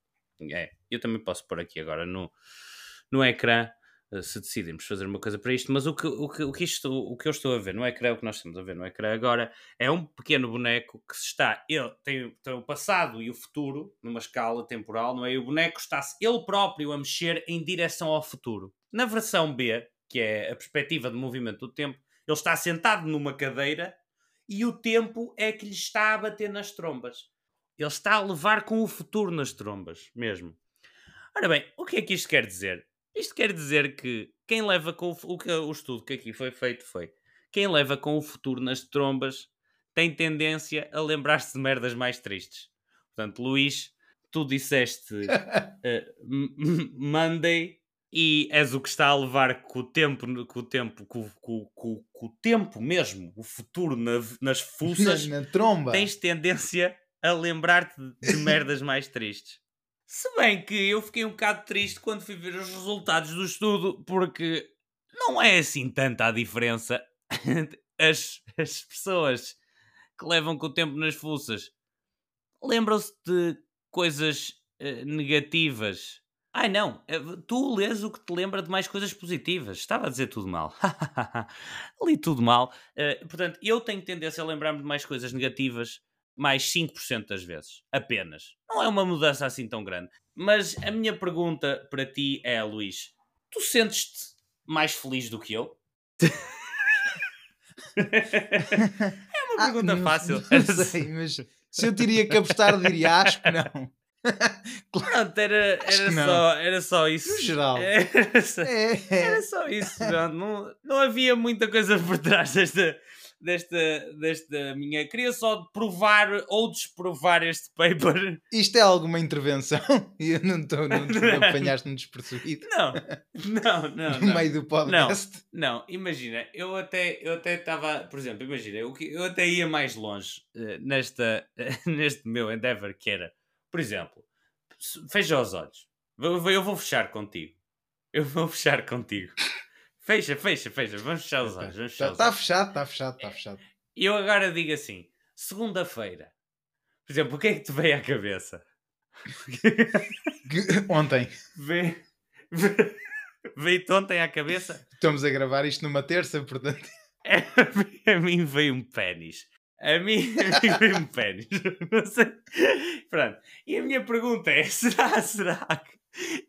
Speaker 1: É, eu também posso pôr aqui agora no, no ecrã eh, se decidimos fazer uma coisa para isto, mas o que, o que, o que, isto, o que eu estou a ver no ecrã, o que nós estamos a ver no ecrã agora, é um pequeno boneco que está, ele tem, tem o passado e o futuro numa escala temporal, não é? E o boneco está-se ele próprio a mexer em direção ao futuro. Na versão B, que é a perspectiva de movimento do tempo, ele está sentado numa cadeira e o tempo é que lhe está a bater nas trombas. Ele está a levar com o futuro nas trombas, mesmo. Ora bem, o que é que isto quer dizer? Isto quer dizer que quem leva com o, o, que, o estudo que aqui foi feito foi quem leva com o futuro nas trombas tem tendência a lembrar-se de merdas mais tristes. Portanto, Luís, tu disseste uh, Monday e és o que está a levar com o tempo, com o tempo, com, com, com, com o tempo mesmo, o futuro na, nas fuças,
Speaker 2: na, tromba.
Speaker 1: tens tendência a lembrar-te de merdas mais tristes. Se bem que eu fiquei um bocado triste quando fui ver os resultados do estudo, porque não é assim tanta a diferença. As, as pessoas que levam com o tempo nas fuças lembram-se de coisas uh, negativas. Ai não, eh, tu lês o que te lembra de mais coisas positivas. Estava a dizer tudo mal. Li tudo mal. Uh, portanto, eu tenho tendência a lembrar-me de mais coisas negativas mais 5% das vezes. Apenas. Não é uma mudança assim tão grande. Mas a minha pergunta para ti é, Luís: tu sentes-te mais feliz do que eu? é uma pergunta ah, fácil.
Speaker 2: Não sei, mas se eu teria que apostar, diria acho que não.
Speaker 1: Pronto, era, era, só, era só isso.
Speaker 2: No geral.
Speaker 1: Era só, é. era só isso. Não, não havia muita coisa por trás desta, desta, desta minha. Queria só provar ou desprovar este paper.
Speaker 2: Isto é alguma intervenção? E eu não estou, não, não apanhaste-me despercebido.
Speaker 1: Não, não, não.
Speaker 2: No não. meio do podcast.
Speaker 1: Não, não, imagina, eu até eu até estava, por exemplo, imagina, eu, eu até ia mais longe uh, nesta, uh, neste meu endeavor que era, por exemplo, fecha os olhos. Eu, vou fechar contigo. Eu vou fechar contigo. Fecha, fecha, fecha. Vamos fechar os olhos. Vamos fechar
Speaker 2: Está tá fechado, está fechado, está fechado.
Speaker 1: E eu agora digo assim: segunda-feira. Por exemplo, o que é que te veio à cabeça?
Speaker 2: Ontem,
Speaker 1: Vê- vê- Veio-te ontem à cabeça?
Speaker 2: estamos a gravar isto numa terça, portanto.
Speaker 1: A mim veio um pênis. A mim, a mim um pênis. Não sei. Pronto. E a minha pergunta é: será, será que.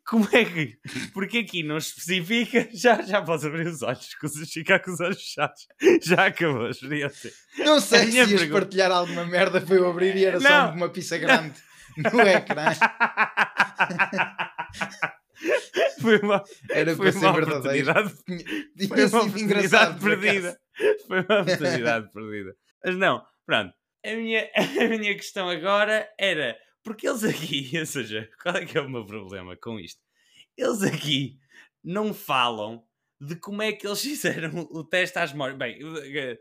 Speaker 1: Como é que. Porque aqui não especifica. Já, já posso abrir os olhos. Ficar com os olhos fechados. Já acabou a experiência.
Speaker 2: Não sei
Speaker 1: A
Speaker 2: se ias
Speaker 1: pergunta-
Speaker 2: partilhar alguma merda para eu abrir e era só
Speaker 1: Não.
Speaker 2: uma pizza grande no ecrã.
Speaker 1: Foi uma,
Speaker 2: Era
Speaker 1: foi uma
Speaker 2: verdadeiro.
Speaker 1: oportunidade Foi uma oportunidade perdida. Foi uma oportunidade perdida. Mas não, pronto. A minha, a minha questão agora era porque eles aqui, ou seja, qual é que é o meu problema com isto? Eles aqui não falam de como é que eles fizeram o teste às memórias. Bem, eh,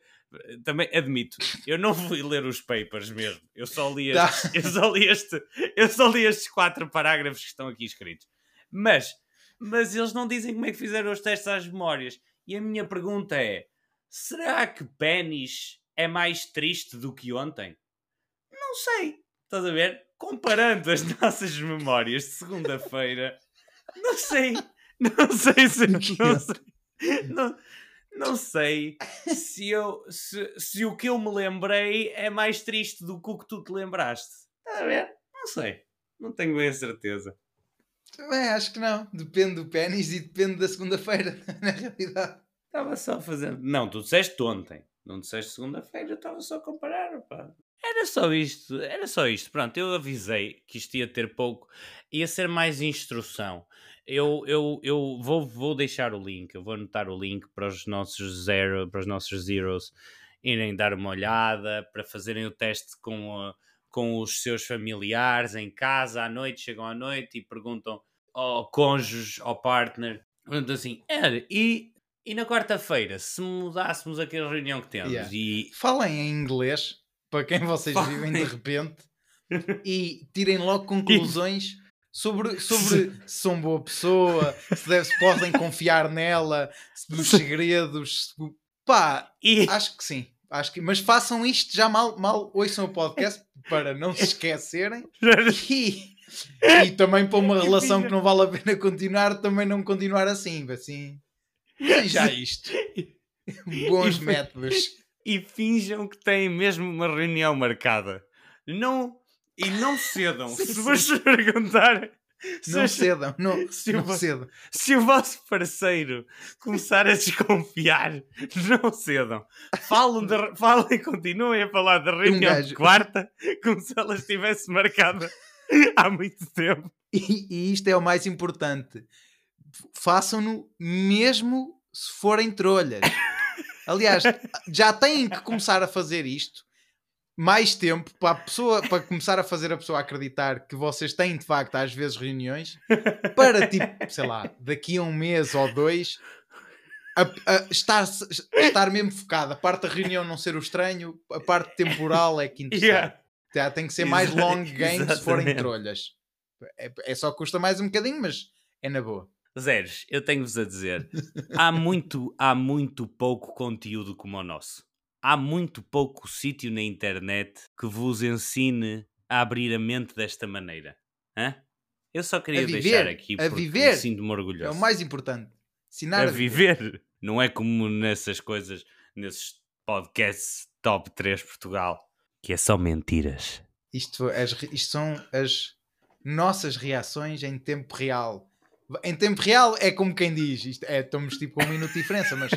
Speaker 1: também admito, eu não fui ler os papers mesmo. Eu só li,
Speaker 2: Tá.
Speaker 1: estes, eu só li, este, eu só li estes quatro parágrafos que estão aqui escritos. Mas, mas eles não dizem como é que fizeram os testes às memórias. E a minha pergunta é: será que pênis é mais triste do que ontem? Não sei. Estás a ver? Comparando as nossas memórias de segunda-feira, não sei. Não sei se. Não sei, não, não sei se, eu, se, se o que eu me lembrei é mais triste do que o que tu te lembraste. Estás a ver? Não sei. Não tenho bem a certeza.
Speaker 2: Bem, acho que não. Depende do pênis e depende da segunda-feira, na realidade.
Speaker 1: Estava só fazendo. Não, tu disseste ontem. Não disseste segunda-feira, eu estava só a comparar. Pá. Era só isto, era só isto. Pronto, eu avisei que isto ia ter pouco, ia ser mais instrução. Eu, eu, eu vou, vou deixar o link, eu vou anotar o link para os nossos zero, para os nossos zeros irem dar uma olhada, para fazerem o teste com, a- com os seus familiares em casa à noite, chegam à noite e perguntam ao cônjuge, ao partner, perguntam assim, e, e na quarta-feira, se mudássemos aquela reunião que temos
Speaker 2: Yeah.
Speaker 1: e
Speaker 2: Falem em inglês, para quem vocês
Speaker 1: Falem.
Speaker 2: vivem de repente, e tirem logo conclusões sobre, sobre se são boa pessoa, se, deve, se podem confiar nela, se dos segredos. se- Pá,
Speaker 1: E,
Speaker 2: acho que sim. Acho que, mas façam isto já mal, mal ouçam o podcast para não se esquecerem e, e também para uma relação que não vale a pena continuar, também não continuar assim. Assim, já isto. Bons
Speaker 1: E-
Speaker 2: métodos.
Speaker 1: e finjam que têm mesmo uma reunião marcada. Não, e não cedam.
Speaker 2: Sim,
Speaker 1: se vos perguntar se,
Speaker 2: Não cedam, não,
Speaker 1: se,
Speaker 2: não
Speaker 1: o,
Speaker 2: cedam.
Speaker 1: se o vosso parceiro começar a desconfiar, não cedam. Falem, de, falem continuem a falar da reunião de
Speaker 2: Um gajo-
Speaker 1: quarta como se ela estivesse marcada há muito tempo.
Speaker 2: E, e isto é o mais importante. Façam-no mesmo se forem trolhas. Aliás, já têm que começar a fazer isto mais tempo para a pessoa para começar a fazer a pessoa acreditar que vocês têm de facto às vezes reuniões para tipo, sei lá, daqui a um mês ou dois a, a estar, estar mesmo focado. A parte da reunião não ser o estranho, a parte temporal é que interessa.
Speaker 1: Yeah.
Speaker 2: Tem que ser mais long game se forem
Speaker 1: exatamente.
Speaker 2: trolhas. É, é só custa mais um bocadinho, mas é na boa.
Speaker 1: Zeres, eu tenho-vos a dizer, há muito, há muito pouco conteúdo como o nosso. Há muito pouco sítio na internet que vos ensine a abrir a mente desta maneira. Hã? Eu só queria
Speaker 2: A viver,
Speaker 1: deixar aqui
Speaker 2: a viver.
Speaker 1: sinto-me orgulhoso.
Speaker 2: É o mais importante. Ensinar
Speaker 1: a viver. Não é como nessas coisas, nesses podcasts top 3 Portugal, que é só mentiras.
Speaker 2: Isto, as isto são as nossas reações em tempo real. Em tempo real é como quem diz, isto é, estamos tipo com um minuto de diferença, mas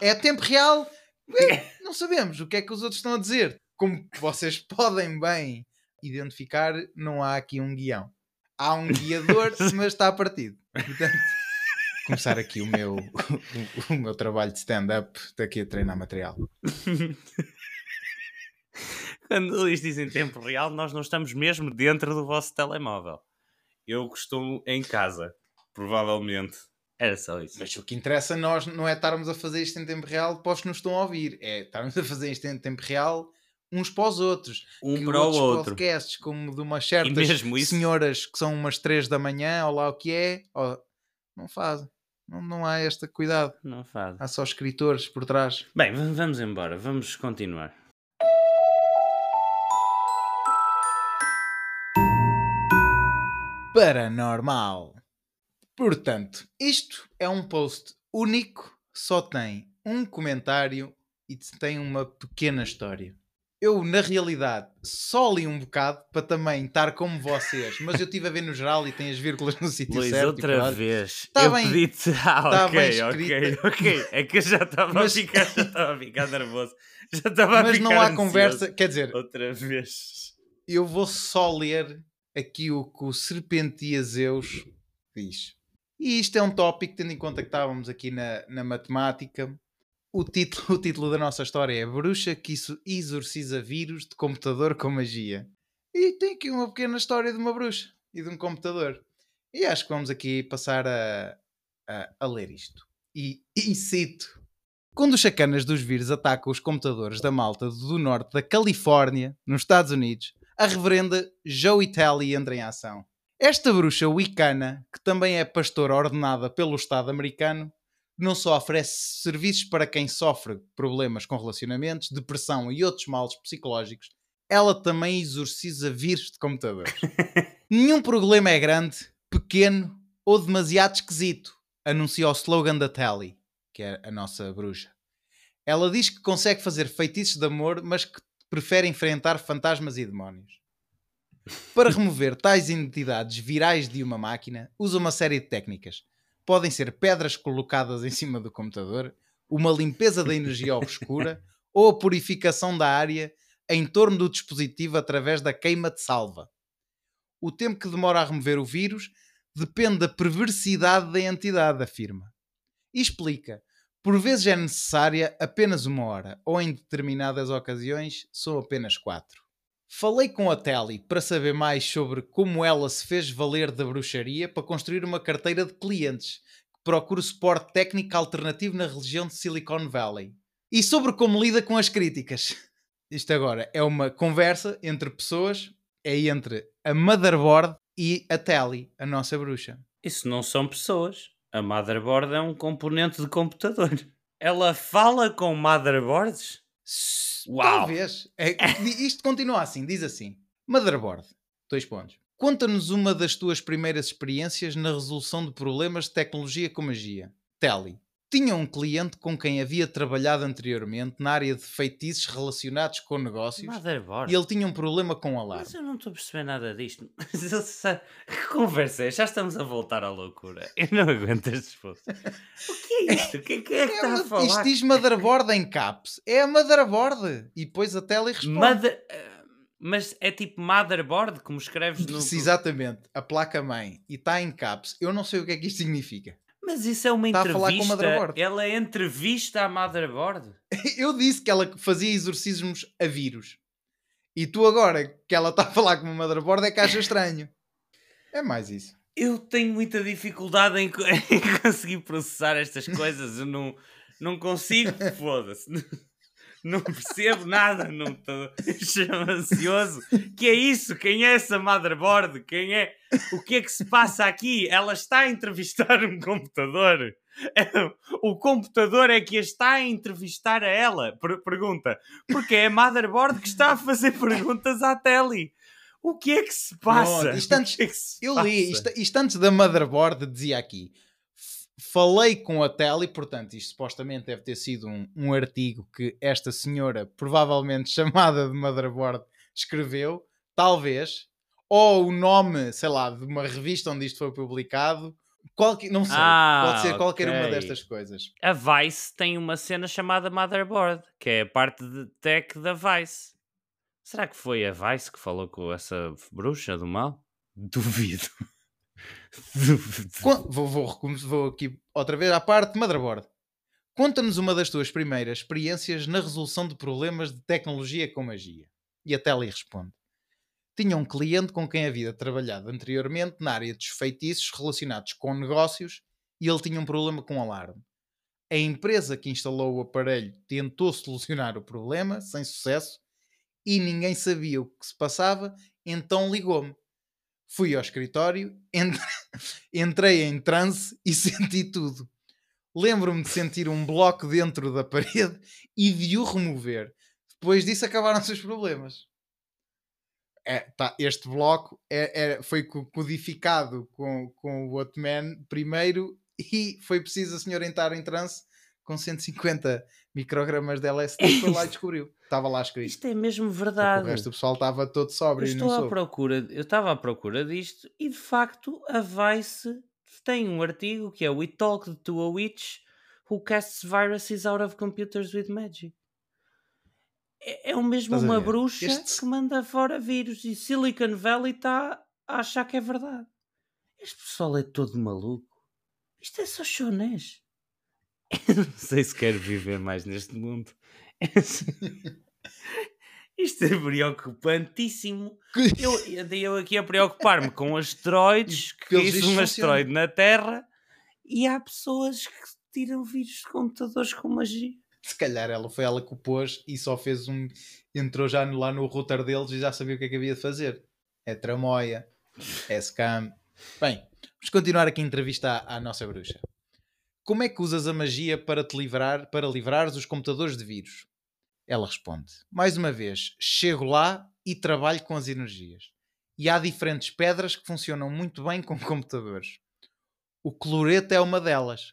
Speaker 2: é tempo real, é, não sabemos o que é que os outros estão a dizer. Como vocês podem bem identificar, não há aqui um guião. Há um guiador, mas está partido. Portanto, começar aqui o meu, o, o meu trabalho de stand-up, daqui a treinar material.
Speaker 1: Quando eles dizem tempo real, nós não estamos mesmo dentro do vosso telemóvel. Eu costumo em casa, provavelmente. Era só isso.
Speaker 2: Mas o que interessa a nós não é estarmos a fazer isto em tempo real para os que nos estão a ouvir, é estarmos a fazer isto em tempo real uns para os outros.
Speaker 1: Um
Speaker 2: que
Speaker 1: para o outro.
Speaker 2: podcasts, como de umas
Speaker 1: E
Speaker 2: certas
Speaker 1: mesmo isso,
Speaker 2: senhoras que são umas 3 da manhã, ou lá o que é, ó, não fazem. Não, não há este cuidado.
Speaker 1: Não faz.
Speaker 2: Há só escritores por trás.
Speaker 1: Bem, vamos embora, vamos continuar.
Speaker 2: Paranormal. Portanto, isto é um post único, só tem um comentário e tem uma pequena história. Eu, na realidade, só li um bocado para também estar como vocês, mas eu estive a ver no geral e tem as vírgulas no sítio
Speaker 1: Luís,
Speaker 2: certo.
Speaker 1: outra
Speaker 2: lá.
Speaker 1: vez.
Speaker 2: Tá
Speaker 1: eu
Speaker 2: bem-
Speaker 1: pedi-te. Ah,
Speaker 2: tá
Speaker 1: ok,
Speaker 2: bem
Speaker 1: ok, ok. É que eu já estava
Speaker 2: Mas-
Speaker 1: a ficar, já estava a ficar nervoso. Já estava a
Speaker 2: Mas
Speaker 1: ficar
Speaker 2: não há
Speaker 1: ansioso.
Speaker 2: conversa, quer dizer,
Speaker 1: Outra vez.
Speaker 2: eu vou só ler aqui o que o Serpentia Zeus diz. E isto é um tópico, tendo em conta que estávamos aqui na, na matemática. O título, o título da nossa história é Bruxa que isso exorciza vírus de computador com magia. E tem aqui uma pequena história de uma bruxa e de um computador. E acho que vamos aqui passar a, a, a ler isto. E, e cito: quando os sacanas dos vírus atacam os computadores da malta do norte da Califórnia, nos Estados Unidos, a reverenda Joey Telly entra em ação. Esta bruxa wicana, que também é pastora ordenada pelo Estado americano, não só oferece serviços para quem sofre problemas com relacionamentos, depressão e outros males psicológicos, ela também exorciza vírus de computadores. Nenhum problema é grande, pequeno ou demasiado esquisito, anuncia o slogan da Telly que é a nossa bruxa. Ela diz que consegue fazer feitiços de amor, mas que prefere enfrentar fantasmas e demónios. Para remover tais entidades virais de uma máquina, usa uma série de técnicas. Podem ser pedras colocadas em cima do computador, uma limpeza da energia obscura ou a purificação da área em torno do dispositivo através da queima de salva. O tempo que demora a remover o vírus depende da perversidade da entidade, afirma. E explica por vezes é necessária apenas uma hora, ou em determinadas ocasiões são apenas quatro. Falei com a Telly para saber mais sobre como ela se fez valer da bruxaria para construir uma carteira de clientes que procura suporte técnico alternativo na região de Silicon Valley. E sobre como lida com as críticas. Isto agora é uma conversa entre pessoas, é entre a motherboard e a Telly, a nossa bruxa.
Speaker 1: Isso não são pessoas. A motherboard é um componente de computador. Ela fala com motherboards? Uau.
Speaker 2: Talvez. É, isto continua assim, diz assim. Motherboard, dois pontos. Conta-nos uma das tuas primeiras experiências na resolução de problemas de tecnologia com magia. Telly. Tinha um cliente com quem havia trabalhado anteriormente na área de feitiços relacionados com negócios
Speaker 1: Motherboard?
Speaker 2: e ele tinha um problema com o alarme.
Speaker 1: Mas eu não estou a perceber nada disto. Que conversa é? Já estamos a voltar à loucura. Eu não aguento estes posts. O que é isto? Quem quem é que
Speaker 2: É
Speaker 1: está a falar?
Speaker 2: isto diz motherboard em caps. É a motherboard. E depois a Telly responde.
Speaker 1: Mother... eh, Mas é tipo motherboard, como escreves no...
Speaker 2: Exatamente. A placa-mãe. E está em caps. Eu não sei o que é que isto significa.
Speaker 1: Mas isso é uma
Speaker 2: Está a
Speaker 1: entrevista. Ela entrevista a motherboard.
Speaker 2: Eu disse que ela fazia exorcismos a vírus. E tu agora que ela está a falar com uma motherboard é que acha estranho. É mais isso.
Speaker 1: Eu tenho muita dificuldade em, em conseguir processar estas coisas. Eu não, não consigo, foda-se. Não percebo nada, não estou ansioso. Que é isso? Quem é essa motherboard? Quem é? O que é que se passa aqui? Ela está a entrevistar um computador. O computador é que a está a entrevistar a ela. Per- pergunta. Porque é a motherboard que está a fazer perguntas à Telly. O que é que se passa?
Speaker 2: Isto antes-
Speaker 1: é se
Speaker 2: Eu li,
Speaker 1: passa?
Speaker 2: isto, isto antes da motherboard dizia aqui. "F- Falei com a Telly, portanto, isto supostamente deve ter sido um, um artigo que esta senhora, provavelmente chamada de motherboard, escreveu, talvez, ou o nome, sei lá, de uma revista onde isto foi publicado, qualquer, não sei,
Speaker 1: Ah,
Speaker 2: pode ser qualquer uma
Speaker 1: ok.
Speaker 2: destas coisas.
Speaker 1: A Vice tem uma cena chamada Motherboard, que é a parte de tech da Vice. Será que foi a Vice que falou com essa bruxa do mal? Duvido.
Speaker 2: Vou, vou, vou aqui outra vez à parte motherboard. Conta-nos uma das tuas primeiras experiências na resolução de problemas de tecnologia com magia. E a Telly responde. Tinha um cliente com quem havia trabalhado anteriormente na área dos feitiços relacionados com negócios e ele tinha um problema com alarme. A empresa que instalou o aparelho tentou solucionar o problema, sem sucesso, e ninguém sabia o que se passava, então ligou-me. Fui ao escritório, entre- entrei em transe e senti tudo. Lembro-me de sentir um bloco dentro da parede e de o remover. Depois disso acabaram-se os problemas. É, tá, este bloco é, é, foi codificado com, com o Watman primeiro e foi preciso a senhora entrar em transe com 150 microgramas de LSD e foi lá e descobriu. Estava lá escrito.
Speaker 1: Isto é mesmo verdade.
Speaker 2: Porque o resto do pessoal estava todo sóbrio
Speaker 1: eu estou à procura, Eu estava à procura disto e de facto a Vice tem um artigo que é We Talked to a Witch Who Casts Viruses Out of Computers with Magic. É, é o mesmo uma bruxa este... que manda fora vírus e Silicon Valley está a achar que é verdade. Este pessoal é todo maluco. Isto é só chonés. Eu não sei se quero viver mais neste mundo. Isto é preocupantíssimo. Eu andei eu aqui a preocupar-me com asteroides, que isso um asteroide na Terra e há pessoas que tiram vírus de computadores com magia.
Speaker 2: Se calhar ela foi ela que o pôs e só fez um. entrou já lá no router deles e já sabia o que é que havia de fazer. É tramóia, é scam. Bem, vamos continuar aqui a entrevista à, à nossa bruxa. Como é que usas a magia para te livrar, para livrares os computadores de vírus? Ela responde: Mais uma vez, chego lá e trabalho com as energias. E há diferentes pedras que funcionam muito bem com computadores. O cloreto é uma delas.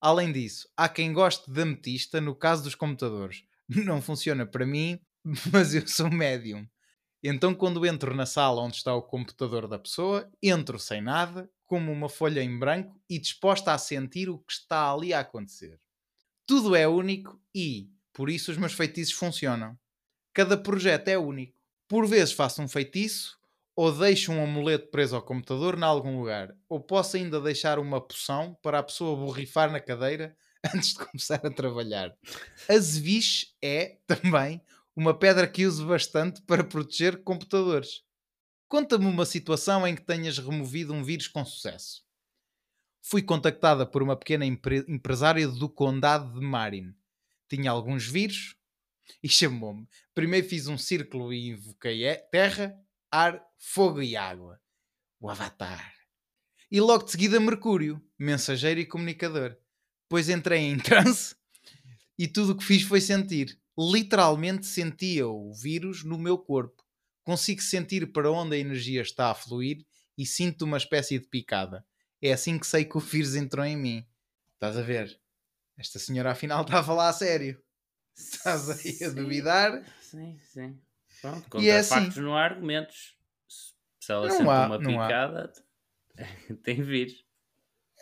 Speaker 2: Além disso, há quem goste de ametista no caso dos computadores. Não funciona para mim, mas eu sou médium. Então, quando entro na sala onde está o computador da pessoa, entro sem nada, como uma folha em branco e disposta a sentir o que está ali a acontecer. Tudo é único e, por isso, os meus feitiços funcionam. Cada projeto é único. Por vezes faço um feitiço, ou deixo um amuleto preso ao computador em algum lugar, ou posso ainda deixar uma poção para a pessoa borrifar na cadeira antes de começar a trabalhar. A Zeviche é, também, uma pedra que uso bastante para proteger computadores. Conta-me uma situação em que tenhas removido um vírus com sucesso. Fui contactada por uma pequena empre empresária do condado de Marin. Tinha alguns vírus e chamou-me. Primeiro fiz um círculo e invoquei terra, ar, fogo e água. O avatar. E logo de seguida Mercúrio, mensageiro e comunicador. Depois entrei em transe e tudo o que fiz foi sentir. Literalmente sentia o vírus no meu corpo consigo sentir para onde a energia está a fluir e sinto uma espécie de picada. É assim que sei que o vírus entrou em mim. Estás a ver? Esta senhora afinal estava lá a sério. Estás aí a duvidar?
Speaker 1: Sim, sim. Pronto, contra e é assim. factos não há argumentos. Se ela não sente há, uma picada, tem vírus.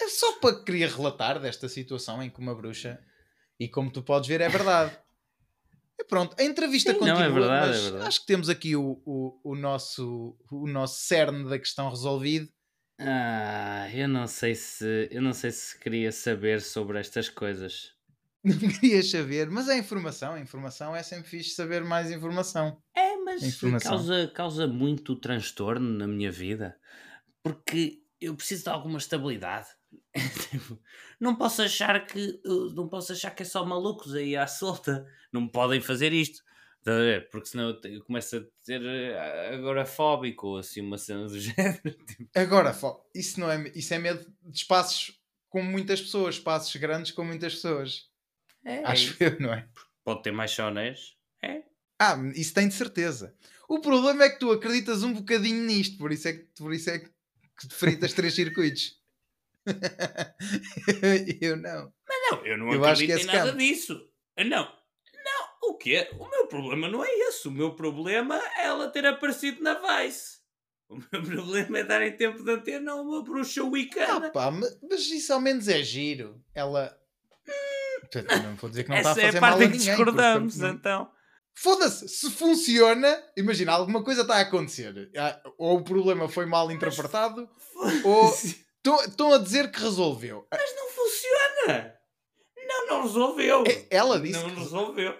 Speaker 2: É só para querer relatar desta situação em que uma bruxa, e como tu podes ver, é verdade. E pronto, a entrevista Sim, continua, não, é verdade, mas é verdade. acho que temos aqui o, o, o, nosso, o nosso cerne da questão resolvido.
Speaker 1: Ah, eu não sei se eu não sei se queria saber sobre estas coisas.
Speaker 2: Não querias saber, mas é informação, a informação é sempre fixe saber mais informação.
Speaker 1: É, mas causa, causa muito transtorno na minha vida, porque eu preciso de alguma estabilidade. Tipo, não posso achar que não posso achar que é só malucos aí à solta. Não podem fazer isto. Porque senão eu começo a ser eh, agorafóbico ou assim uma cena do género.
Speaker 2: Tipo. Agora, isso, não é, isso é medo de espaços com muitas pessoas, espaços grandes com muitas pessoas. É, Acho é eu, não é?
Speaker 1: Pode ter mais chonés. É.
Speaker 2: Ah, isso tem de certeza. O problema é que tu acreditas um bocadinho nisto, por isso é que, por isso é que fritas três circuitos. eu não.
Speaker 1: Mas não, eu não eu acredito em nada disso. Não, não, o quê? O meu problema não é esse. O meu problema é ela ter aparecido na Vice. O meu problema é darem tempo de antena a uma bruxa wicana.
Speaker 2: Ah, pá, mas, isso ao menos é giro. Ela. Hum, não vou dizer que não está a fazer é a
Speaker 1: parte mal a ninguém. discordamos, porque, então.
Speaker 2: Foda-se, se funciona, imagina, alguma coisa está a acontecer. Ah, ou o problema foi mal interpretado, ou estão a dizer que resolveu.
Speaker 1: Mas não funciona! Não, não resolveu.
Speaker 2: É, ela disse.
Speaker 1: Não que... resolveu.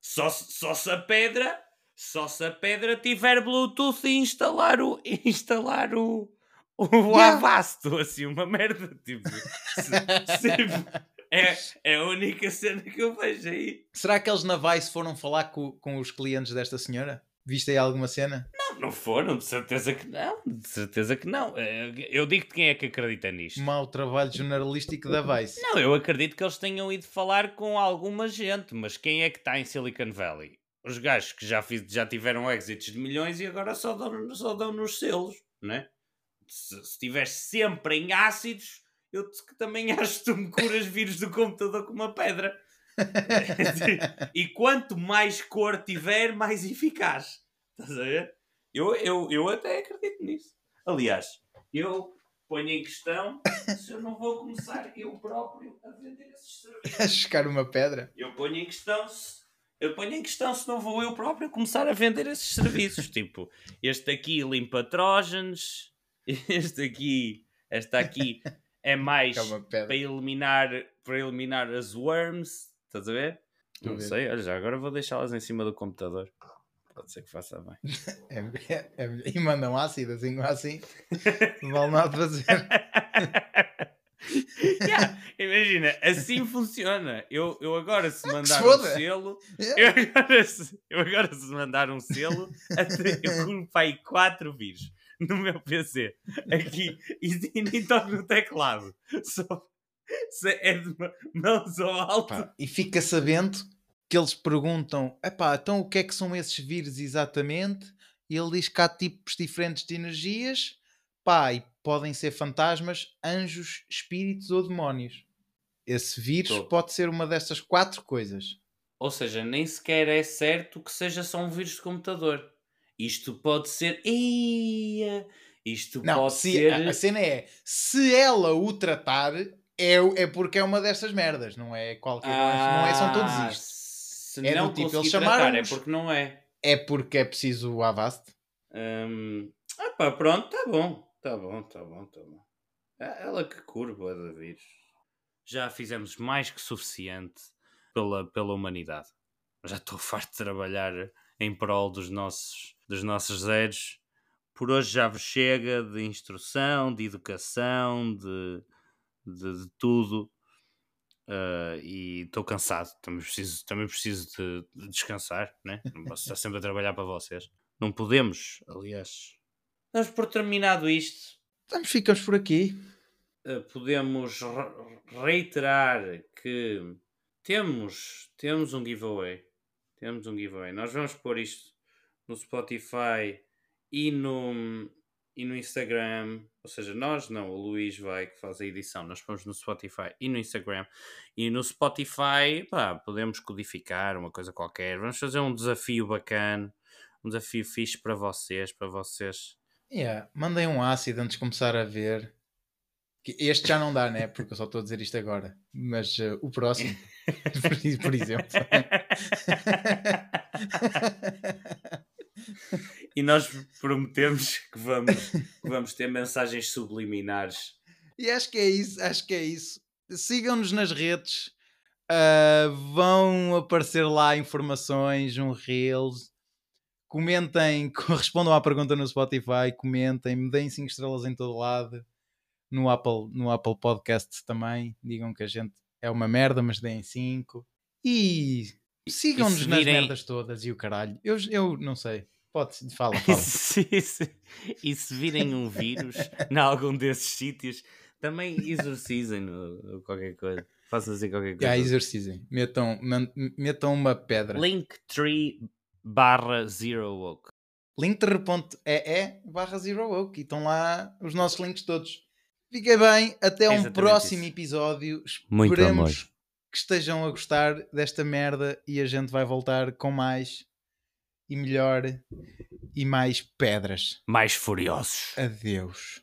Speaker 1: Só, só se a pedra. Só se a pedra tiver Bluetooth e instalar o. Instalar o. O yeah. Avasto, assim, uma merda. Tipo. se, se, é, é a única cena que eu vejo aí.
Speaker 2: Será que eles na Vice foram falar com, com os clientes desta senhora? Viste aí alguma cena?
Speaker 1: Não, não foram, de certeza que não. De certeza que não. Eh, Eu digo-te quem é que acredita nisto.
Speaker 2: Mau trabalho jornalístico da Vice.
Speaker 1: Não, eu acredito que eles tenham ido falar com alguma gente, mas quem é que está em Silicon Valley? Os gajos que já, fiz, já tiveram exits de milhões e agora só dão, só dão nos selos, né? Se se estiveres sempre em ácidos, eu também acho que tu me curas vírus do computador com uma pedra. e quanto mais cor tiver, mais eficaz. Estás a ver? Eu, eu, eu até acredito nisso. Aliás, eu ponho em questão se eu não vou começar eu próprio a vender esses serviços.
Speaker 2: A chegar uma pedra.
Speaker 1: Eu ponho em questão se. Eu ponho em questão se não vou eu próprio começar a vender esses serviços. tipo, este aqui limpa trógenos, este aqui, esta aqui é mais
Speaker 2: uma
Speaker 1: para eliminar, para eliminar as worms. Estás a ver? Não
Speaker 2: ver.
Speaker 1: sei, olha, já agora vou deixá-las em cima do computador. Pode ser que faça bem.
Speaker 2: É- é- é- e mandam ácido assim, assim. Não vale nada fazer.
Speaker 1: Yeah, imagina, assim funciona. Eu, eu agora se mandar um selo, eu agora, se, eu agora se mandar um selo, eu para aí 4 vírus no meu PC. Aqui, e, e nem toco no teclado. Só é de mãos ao alto.
Speaker 2: Pá, e fica sabendo que eles perguntam: epá, então o que é que são esses vírus exatamente? E ele diz que há tipos diferentes de energias, pá, e podem ser fantasmas, anjos, espíritos ou demónios. Esse vírus
Speaker 1: Tô.
Speaker 2: pode ser uma dessas quatro coisas.
Speaker 1: Ou seja, nem sequer é certo que seja só um vírus de computador. Isto pode ser. Ia, isto
Speaker 2: Não,
Speaker 1: pode
Speaker 2: se,
Speaker 1: ser.
Speaker 2: a, a cena é: se ela o tratar, é, o- é porque é uma dessas merdas, não é qualquer. não é, são todos
Speaker 1: Ah,
Speaker 2: isto.
Speaker 1: Se
Speaker 2: É do
Speaker 1: não
Speaker 2: tipo, eles
Speaker 1: tratar, é porque não é.
Speaker 2: É porque é preciso o Avast.
Speaker 1: Hum, ah pá, pronto, tá bom. Tá bom, tá bom, tá bom. É Ela que curva da vírus. Já fizemos mais que suficiente pela, pela humanidade. Já estou farto de trabalhar em prol dos nossos, dos nossos zeros. Por hoje já vos chega de instrução, de educação, de, de, de tudo. Ah, e estou cansado. Também preciso, também preciso de, de descansar, né? Não posso estar sempre a trabalhar para vocês. Não podemos, aliás. Damos por terminado isto.
Speaker 2: Então ficamos por aqui.
Speaker 1: Uh, podemos re- reiterar que temos, temos um giveaway. Temos um giveaway. Nós vamos pôr isto no Spotify e no, e no Instagram. Ou seja, nós não, o Luís vai que faz a edição. Nós pomos no Spotify e no Instagram. E no Spotify, pá, podemos codificar uma coisa qualquer. Vamos fazer um desafio bacana. Um desafio fixe para vocês, para vocês.
Speaker 2: Yeah, mandem um ácido antes de começar a ver. Este já não dá, né? Porque eu só estou a dizer isto agora. Mas eh, o próximo, por exemplo.
Speaker 1: E nós prometemos que vamos, que vamos ter mensagens subliminares.
Speaker 2: e acho que é isso, acho que é isso. Sigam-nos nas redes. ah, vão aparecer lá informações, um Reels. Comentem, respondam à pergunta no Spotify, comentem, me deem 5 estrelas em todo lado. No Apple, no Apple Podcast também. Digam que a gente é uma merda, mas deem 5. E sigam-nos nas merdas todas e o caralho. Eu, eu não sei. Pode, fala,
Speaker 1: E
Speaker 2: fala.
Speaker 1: se, se- e se virem um vírus em algum desses sítios, também exorcizem-no ou qualquer coisa. Façam assim qualquer coisa.
Speaker 2: Já exercizem. Metam, metam uma pedra.
Speaker 1: Linktree barra Zero Woke.
Speaker 2: linktree.ee barra zero oak e estão lá os nossos links todos. Fiquem bem, até um
Speaker 1: Exatamente
Speaker 2: próximo
Speaker 1: isso.
Speaker 2: episódio.
Speaker 1: Muito
Speaker 2: Esperemos
Speaker 1: amor.
Speaker 2: que estejam a gostar desta merda e a gente vai voltar com mais e melhor e mais pedras.
Speaker 1: Mais furiosos.
Speaker 2: Adeus.